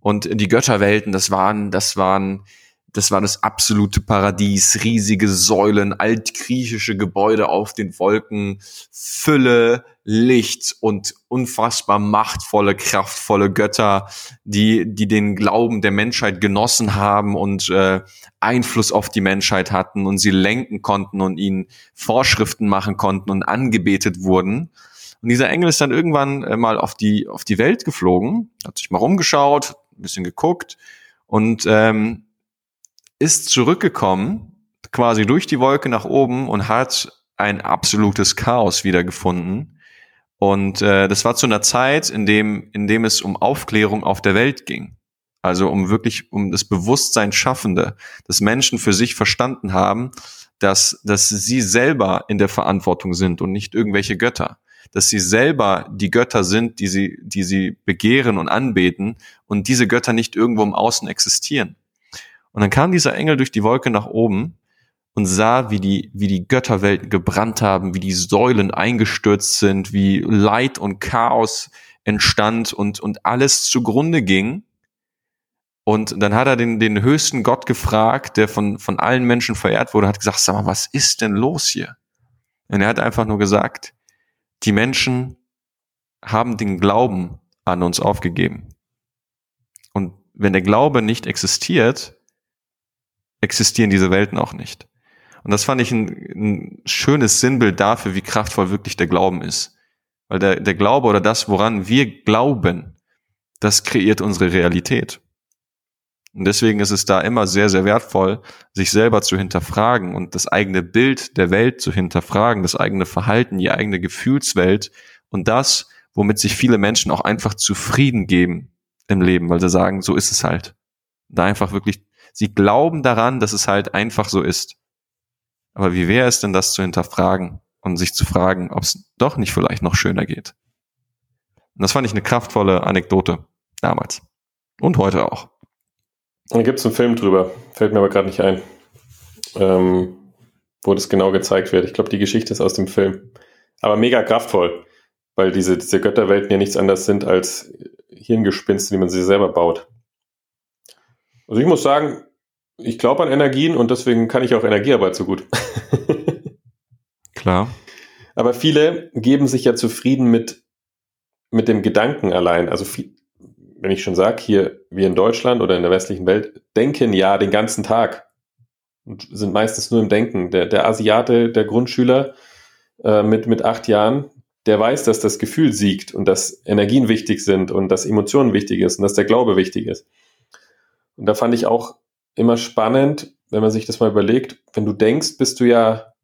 Und die Götterwelten, das waren, das waren das war das absolute Paradies, riesige Säulen, altgriechische Gebäude auf den Wolken, Fülle, Licht und unfassbar machtvolle, kraftvolle Götter, die, die den Glauben der Menschheit genossen haben und äh, Einfluss auf die Menschheit hatten und sie lenken konnten und ihnen Vorschriften machen konnten und angebetet wurden. Und dieser Engel ist dann irgendwann äh, mal auf die, auf die Welt geflogen, hat sich mal rumgeschaut, ein bisschen geguckt und ähm, ist zurückgekommen, quasi durch die Wolke nach oben und hat ein absolutes Chaos wiedergefunden. Und äh, das war zu einer Zeit, in dem, in dem es um Aufklärung auf der Welt ging. Also um wirklich um das Bewusstsein Schaffende, dass Menschen für sich verstanden haben, dass, dass sie selber in der Verantwortung sind und nicht irgendwelche Götter. Dass sie selber die Götter sind, die sie, die sie begehren und anbeten und diese Götter nicht irgendwo im Außen existieren. Und dann kam dieser Engel durch die Wolke nach oben und sah, wie die, wie die Götterwelten gebrannt haben, wie die Säulen eingestürzt sind, wie Leid und Chaos entstand und, und alles zugrunde ging. Und dann hat er den, den höchsten Gott gefragt, der von, von allen Menschen verehrt wurde, hat gesagt, sag mal, was ist denn los hier? Und er hat einfach nur gesagt, die Menschen haben den Glauben an uns aufgegeben. Und wenn der Glaube nicht existiert, existieren diese Welten auch nicht. Und das fand ich ein, ein schönes Sinnbild dafür, wie kraftvoll wirklich der Glauben ist. Weil der, der Glaube oder das, woran wir glauben, das kreiert unsere Realität. Und deswegen ist es da immer sehr, sehr wertvoll, sich selber zu hinterfragen und das eigene Bild der Welt zu hinterfragen, das eigene Verhalten, die eigene Gefühlswelt und das, womit sich viele Menschen auch einfach zufrieden geben im Leben, weil sie sagen, so ist es halt. Da einfach wirklich Sie glauben daran, dass es halt einfach so ist. Aber wie wäre es denn, das zu hinterfragen und sich zu fragen, ob es doch nicht vielleicht noch schöner geht? Und das fand ich eine kraftvolle Anekdote damals. Und heute auch. Da gibt es einen Film drüber, fällt mir aber gerade nicht ein, ähm, wo das genau gezeigt wird. Ich glaube, die Geschichte ist aus dem Film. Aber mega kraftvoll, weil diese, diese Götterwelten ja nichts anderes sind als Hirngespinste, die man sich selber baut. Also ich muss sagen, ich glaube an Energien und deswegen kann ich auch Energiearbeit so gut. <laughs> Klar. Aber viele geben sich ja zufrieden mit, mit dem Gedanken allein. Also viel, wenn ich schon sage, hier wir in Deutschland oder in der westlichen Welt denken ja den ganzen Tag und sind meistens nur im Denken. Der, der Asiate, der Grundschüler äh, mit, mit acht Jahren, der weiß, dass das Gefühl siegt und dass Energien wichtig sind und dass Emotionen wichtig ist und dass der Glaube wichtig ist. Und da fand ich auch immer spannend, wenn man sich das mal überlegt, wenn du denkst, bist du ja,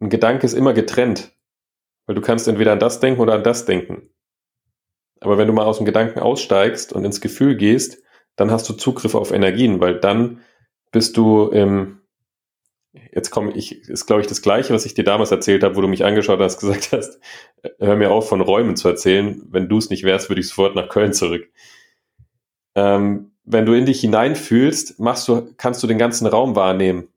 ein Gedanke ist immer getrennt, weil du kannst entweder an das denken oder an das denken. Aber wenn du mal aus dem Gedanken aussteigst und ins Gefühl gehst, dann hast du Zugriff auf Energien, weil dann bist du im, jetzt komme ich, ist glaube ich das Gleiche, was ich dir damals erzählt habe, wo du mich angeschaut hast, <laughs> gesagt hast, hör mir auf von Räumen zu erzählen, wenn du es nicht wärst, würde ich sofort nach Köln zurück. Ähm, wenn du in dich hineinfühlst, machst du, kannst du den ganzen Raum wahrnehmen,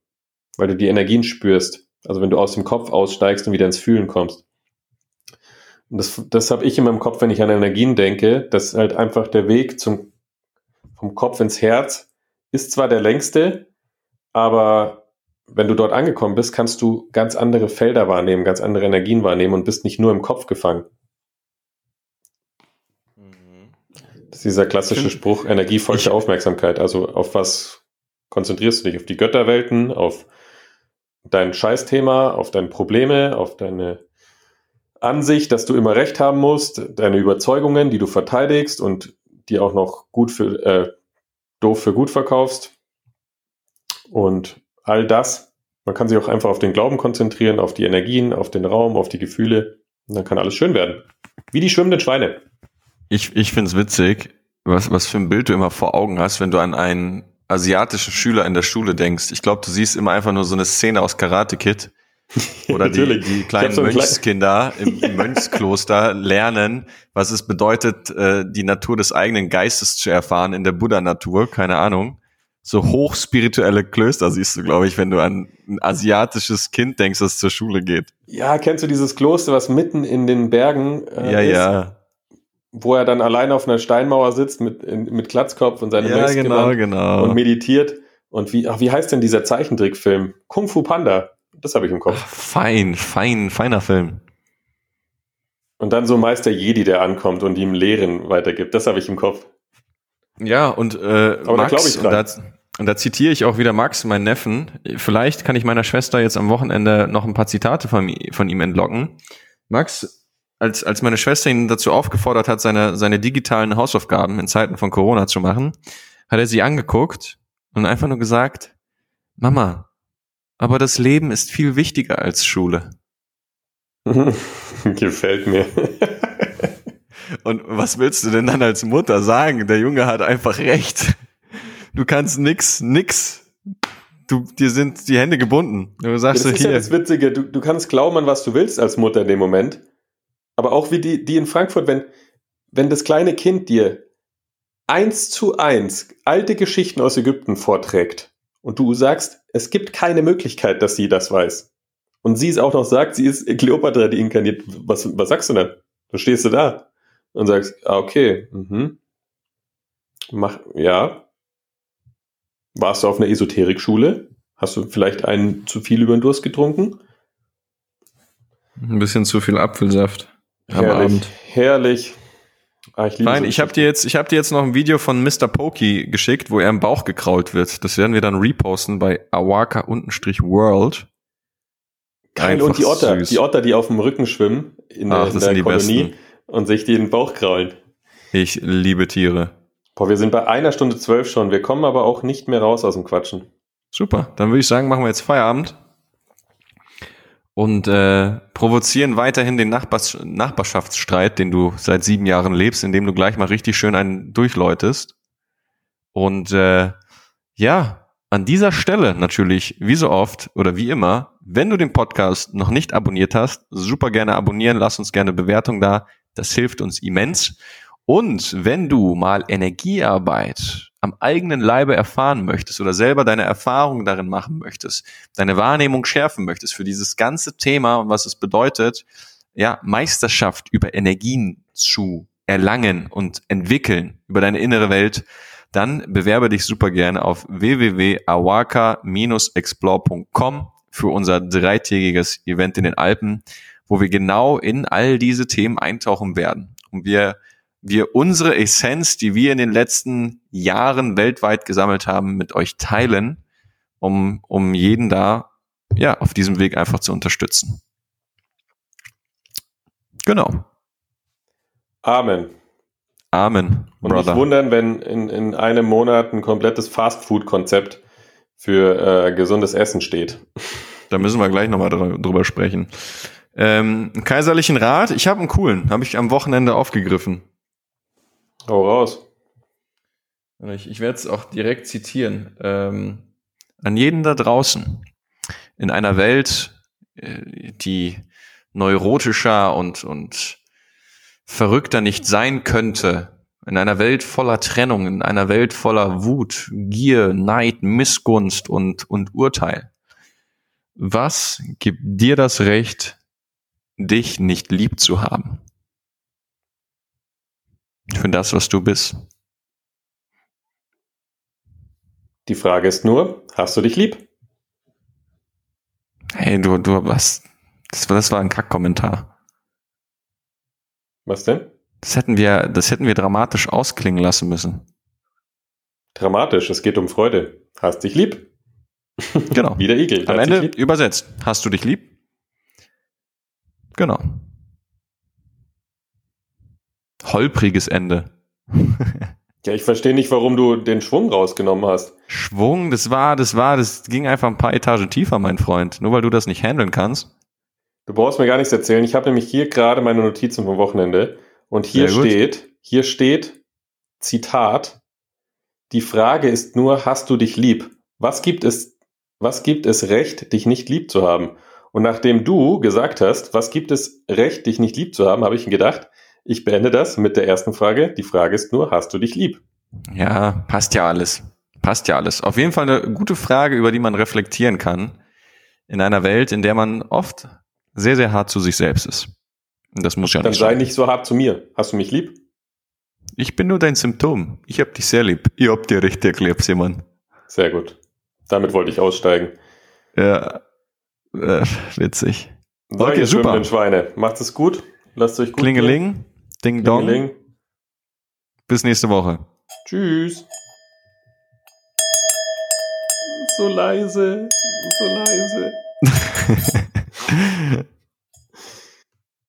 weil du die Energien spürst. Also wenn du aus dem Kopf aussteigst und wieder ins Fühlen kommst. Und das, das habe ich in meinem Kopf, wenn ich an Energien denke, dass halt einfach der Weg zum, vom Kopf ins Herz ist zwar der längste, aber wenn du dort angekommen bist, kannst du ganz andere Felder wahrnehmen, ganz andere Energien wahrnehmen und bist nicht nur im Kopf gefangen. Das ist dieser klassische Spruch, Energie folgt der Aufmerksamkeit. Also auf was konzentrierst du dich? Auf die Götterwelten, auf dein Scheißthema, auf deine Probleme, auf deine Ansicht, dass du immer recht haben musst, deine Überzeugungen, die du verteidigst und die auch noch gut für äh, doof für gut verkaufst. Und all das, man kann sich auch einfach auf den Glauben konzentrieren, auf die Energien, auf den Raum, auf die Gefühle. Und dann kann alles schön werden. Wie die schwimmenden Schweine. Ich, ich finde es witzig, was, was für ein Bild du immer vor Augen hast, wenn du an einen asiatischen Schüler in der Schule denkst. Ich glaube, du siehst immer einfach nur so eine Szene aus Karate Kid. Oder <laughs> die, die kleinen so Mönchskinder im, im <laughs> Mönchskloster lernen, was es bedeutet, äh, die Natur des eigenen Geistes zu erfahren in der Buddha-Natur, keine Ahnung. So hochspirituelle Klöster siehst du, glaube ich, wenn du an ein asiatisches Kind denkst, das zur Schule geht. Ja, kennst du dieses Kloster, was mitten in den Bergen äh, ja, ist? Ja, wo er dann allein auf einer Steinmauer sitzt mit, mit Glatzkopf und seine ja, genau, genau. und meditiert. Und wie, ach, wie heißt denn dieser Zeichentrickfilm? Kung Fu Panda. Das habe ich im Kopf. Ach, fein, fein, feiner Film. Und dann so Meister Jedi, der ankommt und ihm Lehren weitergibt. Das habe ich im Kopf. Ja, und äh, Aber Max, da ich da, und da zitiere ich auch wieder Max, meinen Neffen. Vielleicht kann ich meiner Schwester jetzt am Wochenende noch ein paar Zitate von, von ihm entlocken. Max, als, als meine Schwester ihn dazu aufgefordert hat, seine, seine digitalen Hausaufgaben in Zeiten von Corona zu machen, hat er sie angeguckt und einfach nur gesagt, Mama, aber das Leben ist viel wichtiger als Schule. <laughs> Gefällt mir. <laughs> und was willst du denn dann als Mutter sagen? Der Junge hat einfach recht. Du kannst nix, nix. Du, dir sind die Hände gebunden. Du sagst ja, das so, ist ja das Witzige. Du, du kannst glauben an was du willst als Mutter in dem Moment. Aber auch wie die, die in Frankfurt, wenn, wenn das kleine Kind dir eins zu eins alte Geschichten aus Ägypten vorträgt und du sagst, es gibt keine Möglichkeit, dass sie das weiß. Und sie es auch noch sagt, sie ist Kleopatra, die inkarniert. Was, was sagst du dann? Du stehst du da und sagst, ah, okay, mhm. Mach, ja. Warst du auf einer Esoterikschule? Hast du vielleicht einen zu viel über den Durst getrunken? Ein bisschen zu viel Apfelsaft am herrlich, Abend. Herrlich. Ah, ich Nein, ich habe dir jetzt, ich habe dir jetzt noch ein Video von Mr. Pokey geschickt, wo er im Bauch gekrault wird. Das werden wir dann reposten bei awaka-world. Geil, und die Otter, süß. die Otter, die auf dem Rücken schwimmen in Ach, der, in der Kolonie besten. und sich den Bauch kraulen. Ich liebe Tiere. Boah, wir sind bei einer Stunde zwölf schon. Wir kommen aber auch nicht mehr raus aus dem Quatschen. Super, dann würde ich sagen, machen wir jetzt Feierabend und äh, provozieren weiterhin den Nachbars Nachbarschaftsstreit, den du seit sieben Jahren lebst, indem du gleich mal richtig schön einen durchläutest. Und äh, ja, an dieser Stelle natürlich, wie so oft oder wie immer, wenn du den Podcast noch nicht abonniert hast, super gerne abonnieren, lass uns gerne Bewertung da. Das hilft uns immens. Und wenn du mal Energiearbeit am eigenen Leibe erfahren möchtest oder selber deine Erfahrungen darin machen möchtest, deine Wahrnehmung schärfen möchtest für dieses ganze Thema und was es bedeutet, ja, Meisterschaft über Energien zu erlangen und entwickeln über deine innere Welt, dann bewerbe dich super gerne auf www.awaka-explore.com für unser dreitägiges Event in den Alpen, wo wir genau in all diese Themen eintauchen werden. Und wir wir unsere Essenz, die wir in den letzten Jahren weltweit gesammelt haben, mit euch teilen, um, um jeden da ja auf diesem Weg einfach zu unterstützen. Genau. Amen. Amen. Und nicht wundern, wenn in, in einem Monat ein komplettes Fast-Food-Konzept für äh, gesundes Essen steht. Da müssen wir gleich nochmal drüber sprechen. Ähm, kaiserlichen Rat, ich habe einen coolen, habe ich am Wochenende aufgegriffen. Hau raus. Ich, ich werde es auch direkt zitieren. Ähm, an jeden da draußen. In einer Welt, äh, die neurotischer und, und verrückter nicht sein könnte, in einer Welt voller Trennung, in einer Welt voller Wut, Gier, Neid, Missgunst und, und Urteil. Was gibt dir das Recht, dich nicht lieb zu haben? Für das, was du bist. Die Frage ist nur, hast du dich lieb? Hey, du, du, was? Das, das war ein Kackkommentar. Was denn? Das hätten wir, das hätten wir dramatisch ausklingen lassen müssen. Dramatisch, es geht um Freude. Hast dich lieb? Genau. <laughs> Wie der Igel. Am Ende übersetzt. Hast du dich lieb? Genau. Holpriges Ende. <laughs> Ja, ich verstehe nicht, warum du den Schwung rausgenommen hast. Schwung, das war, das war, das ging einfach ein paar Etagen tiefer, mein Freund. Nur weil du das nicht handeln kannst. Du brauchst mir gar nichts erzählen. Ich habe nämlich hier gerade meine Notizen vom Wochenende und hier steht, hier steht, Zitat, die Frage ist nur, hast du dich lieb? Was gibt es, was gibt es Recht, dich nicht lieb zu haben? Und nachdem du gesagt hast, was gibt es Recht, dich nicht lieb zu haben, habe ich mir gedacht, ich beende das mit der ersten Frage. Die Frage ist nur, hast du dich lieb? Ja, passt ja alles. Passt ja alles. Auf jeden Fall eine gute Frage, über die man reflektieren kann. In einer Welt, in der man oft sehr, sehr hart zu sich selbst ist. Und das muss ja Dann nicht sei sein. nicht so hart zu mir. Hast du mich lieb? Ich bin nur dein Symptom. Ich hab dich sehr lieb. Ich hab dir richtig lieb, Simon. Sehr gut. Damit wollte ich aussteigen. Ja, äh, witzig. So, Okay, ihr super. Schweine. Macht es gut. Lasst euch gut gehen. Ding Dong. Bis nächste Woche. Tschüss. So leise, so leise. <laughs>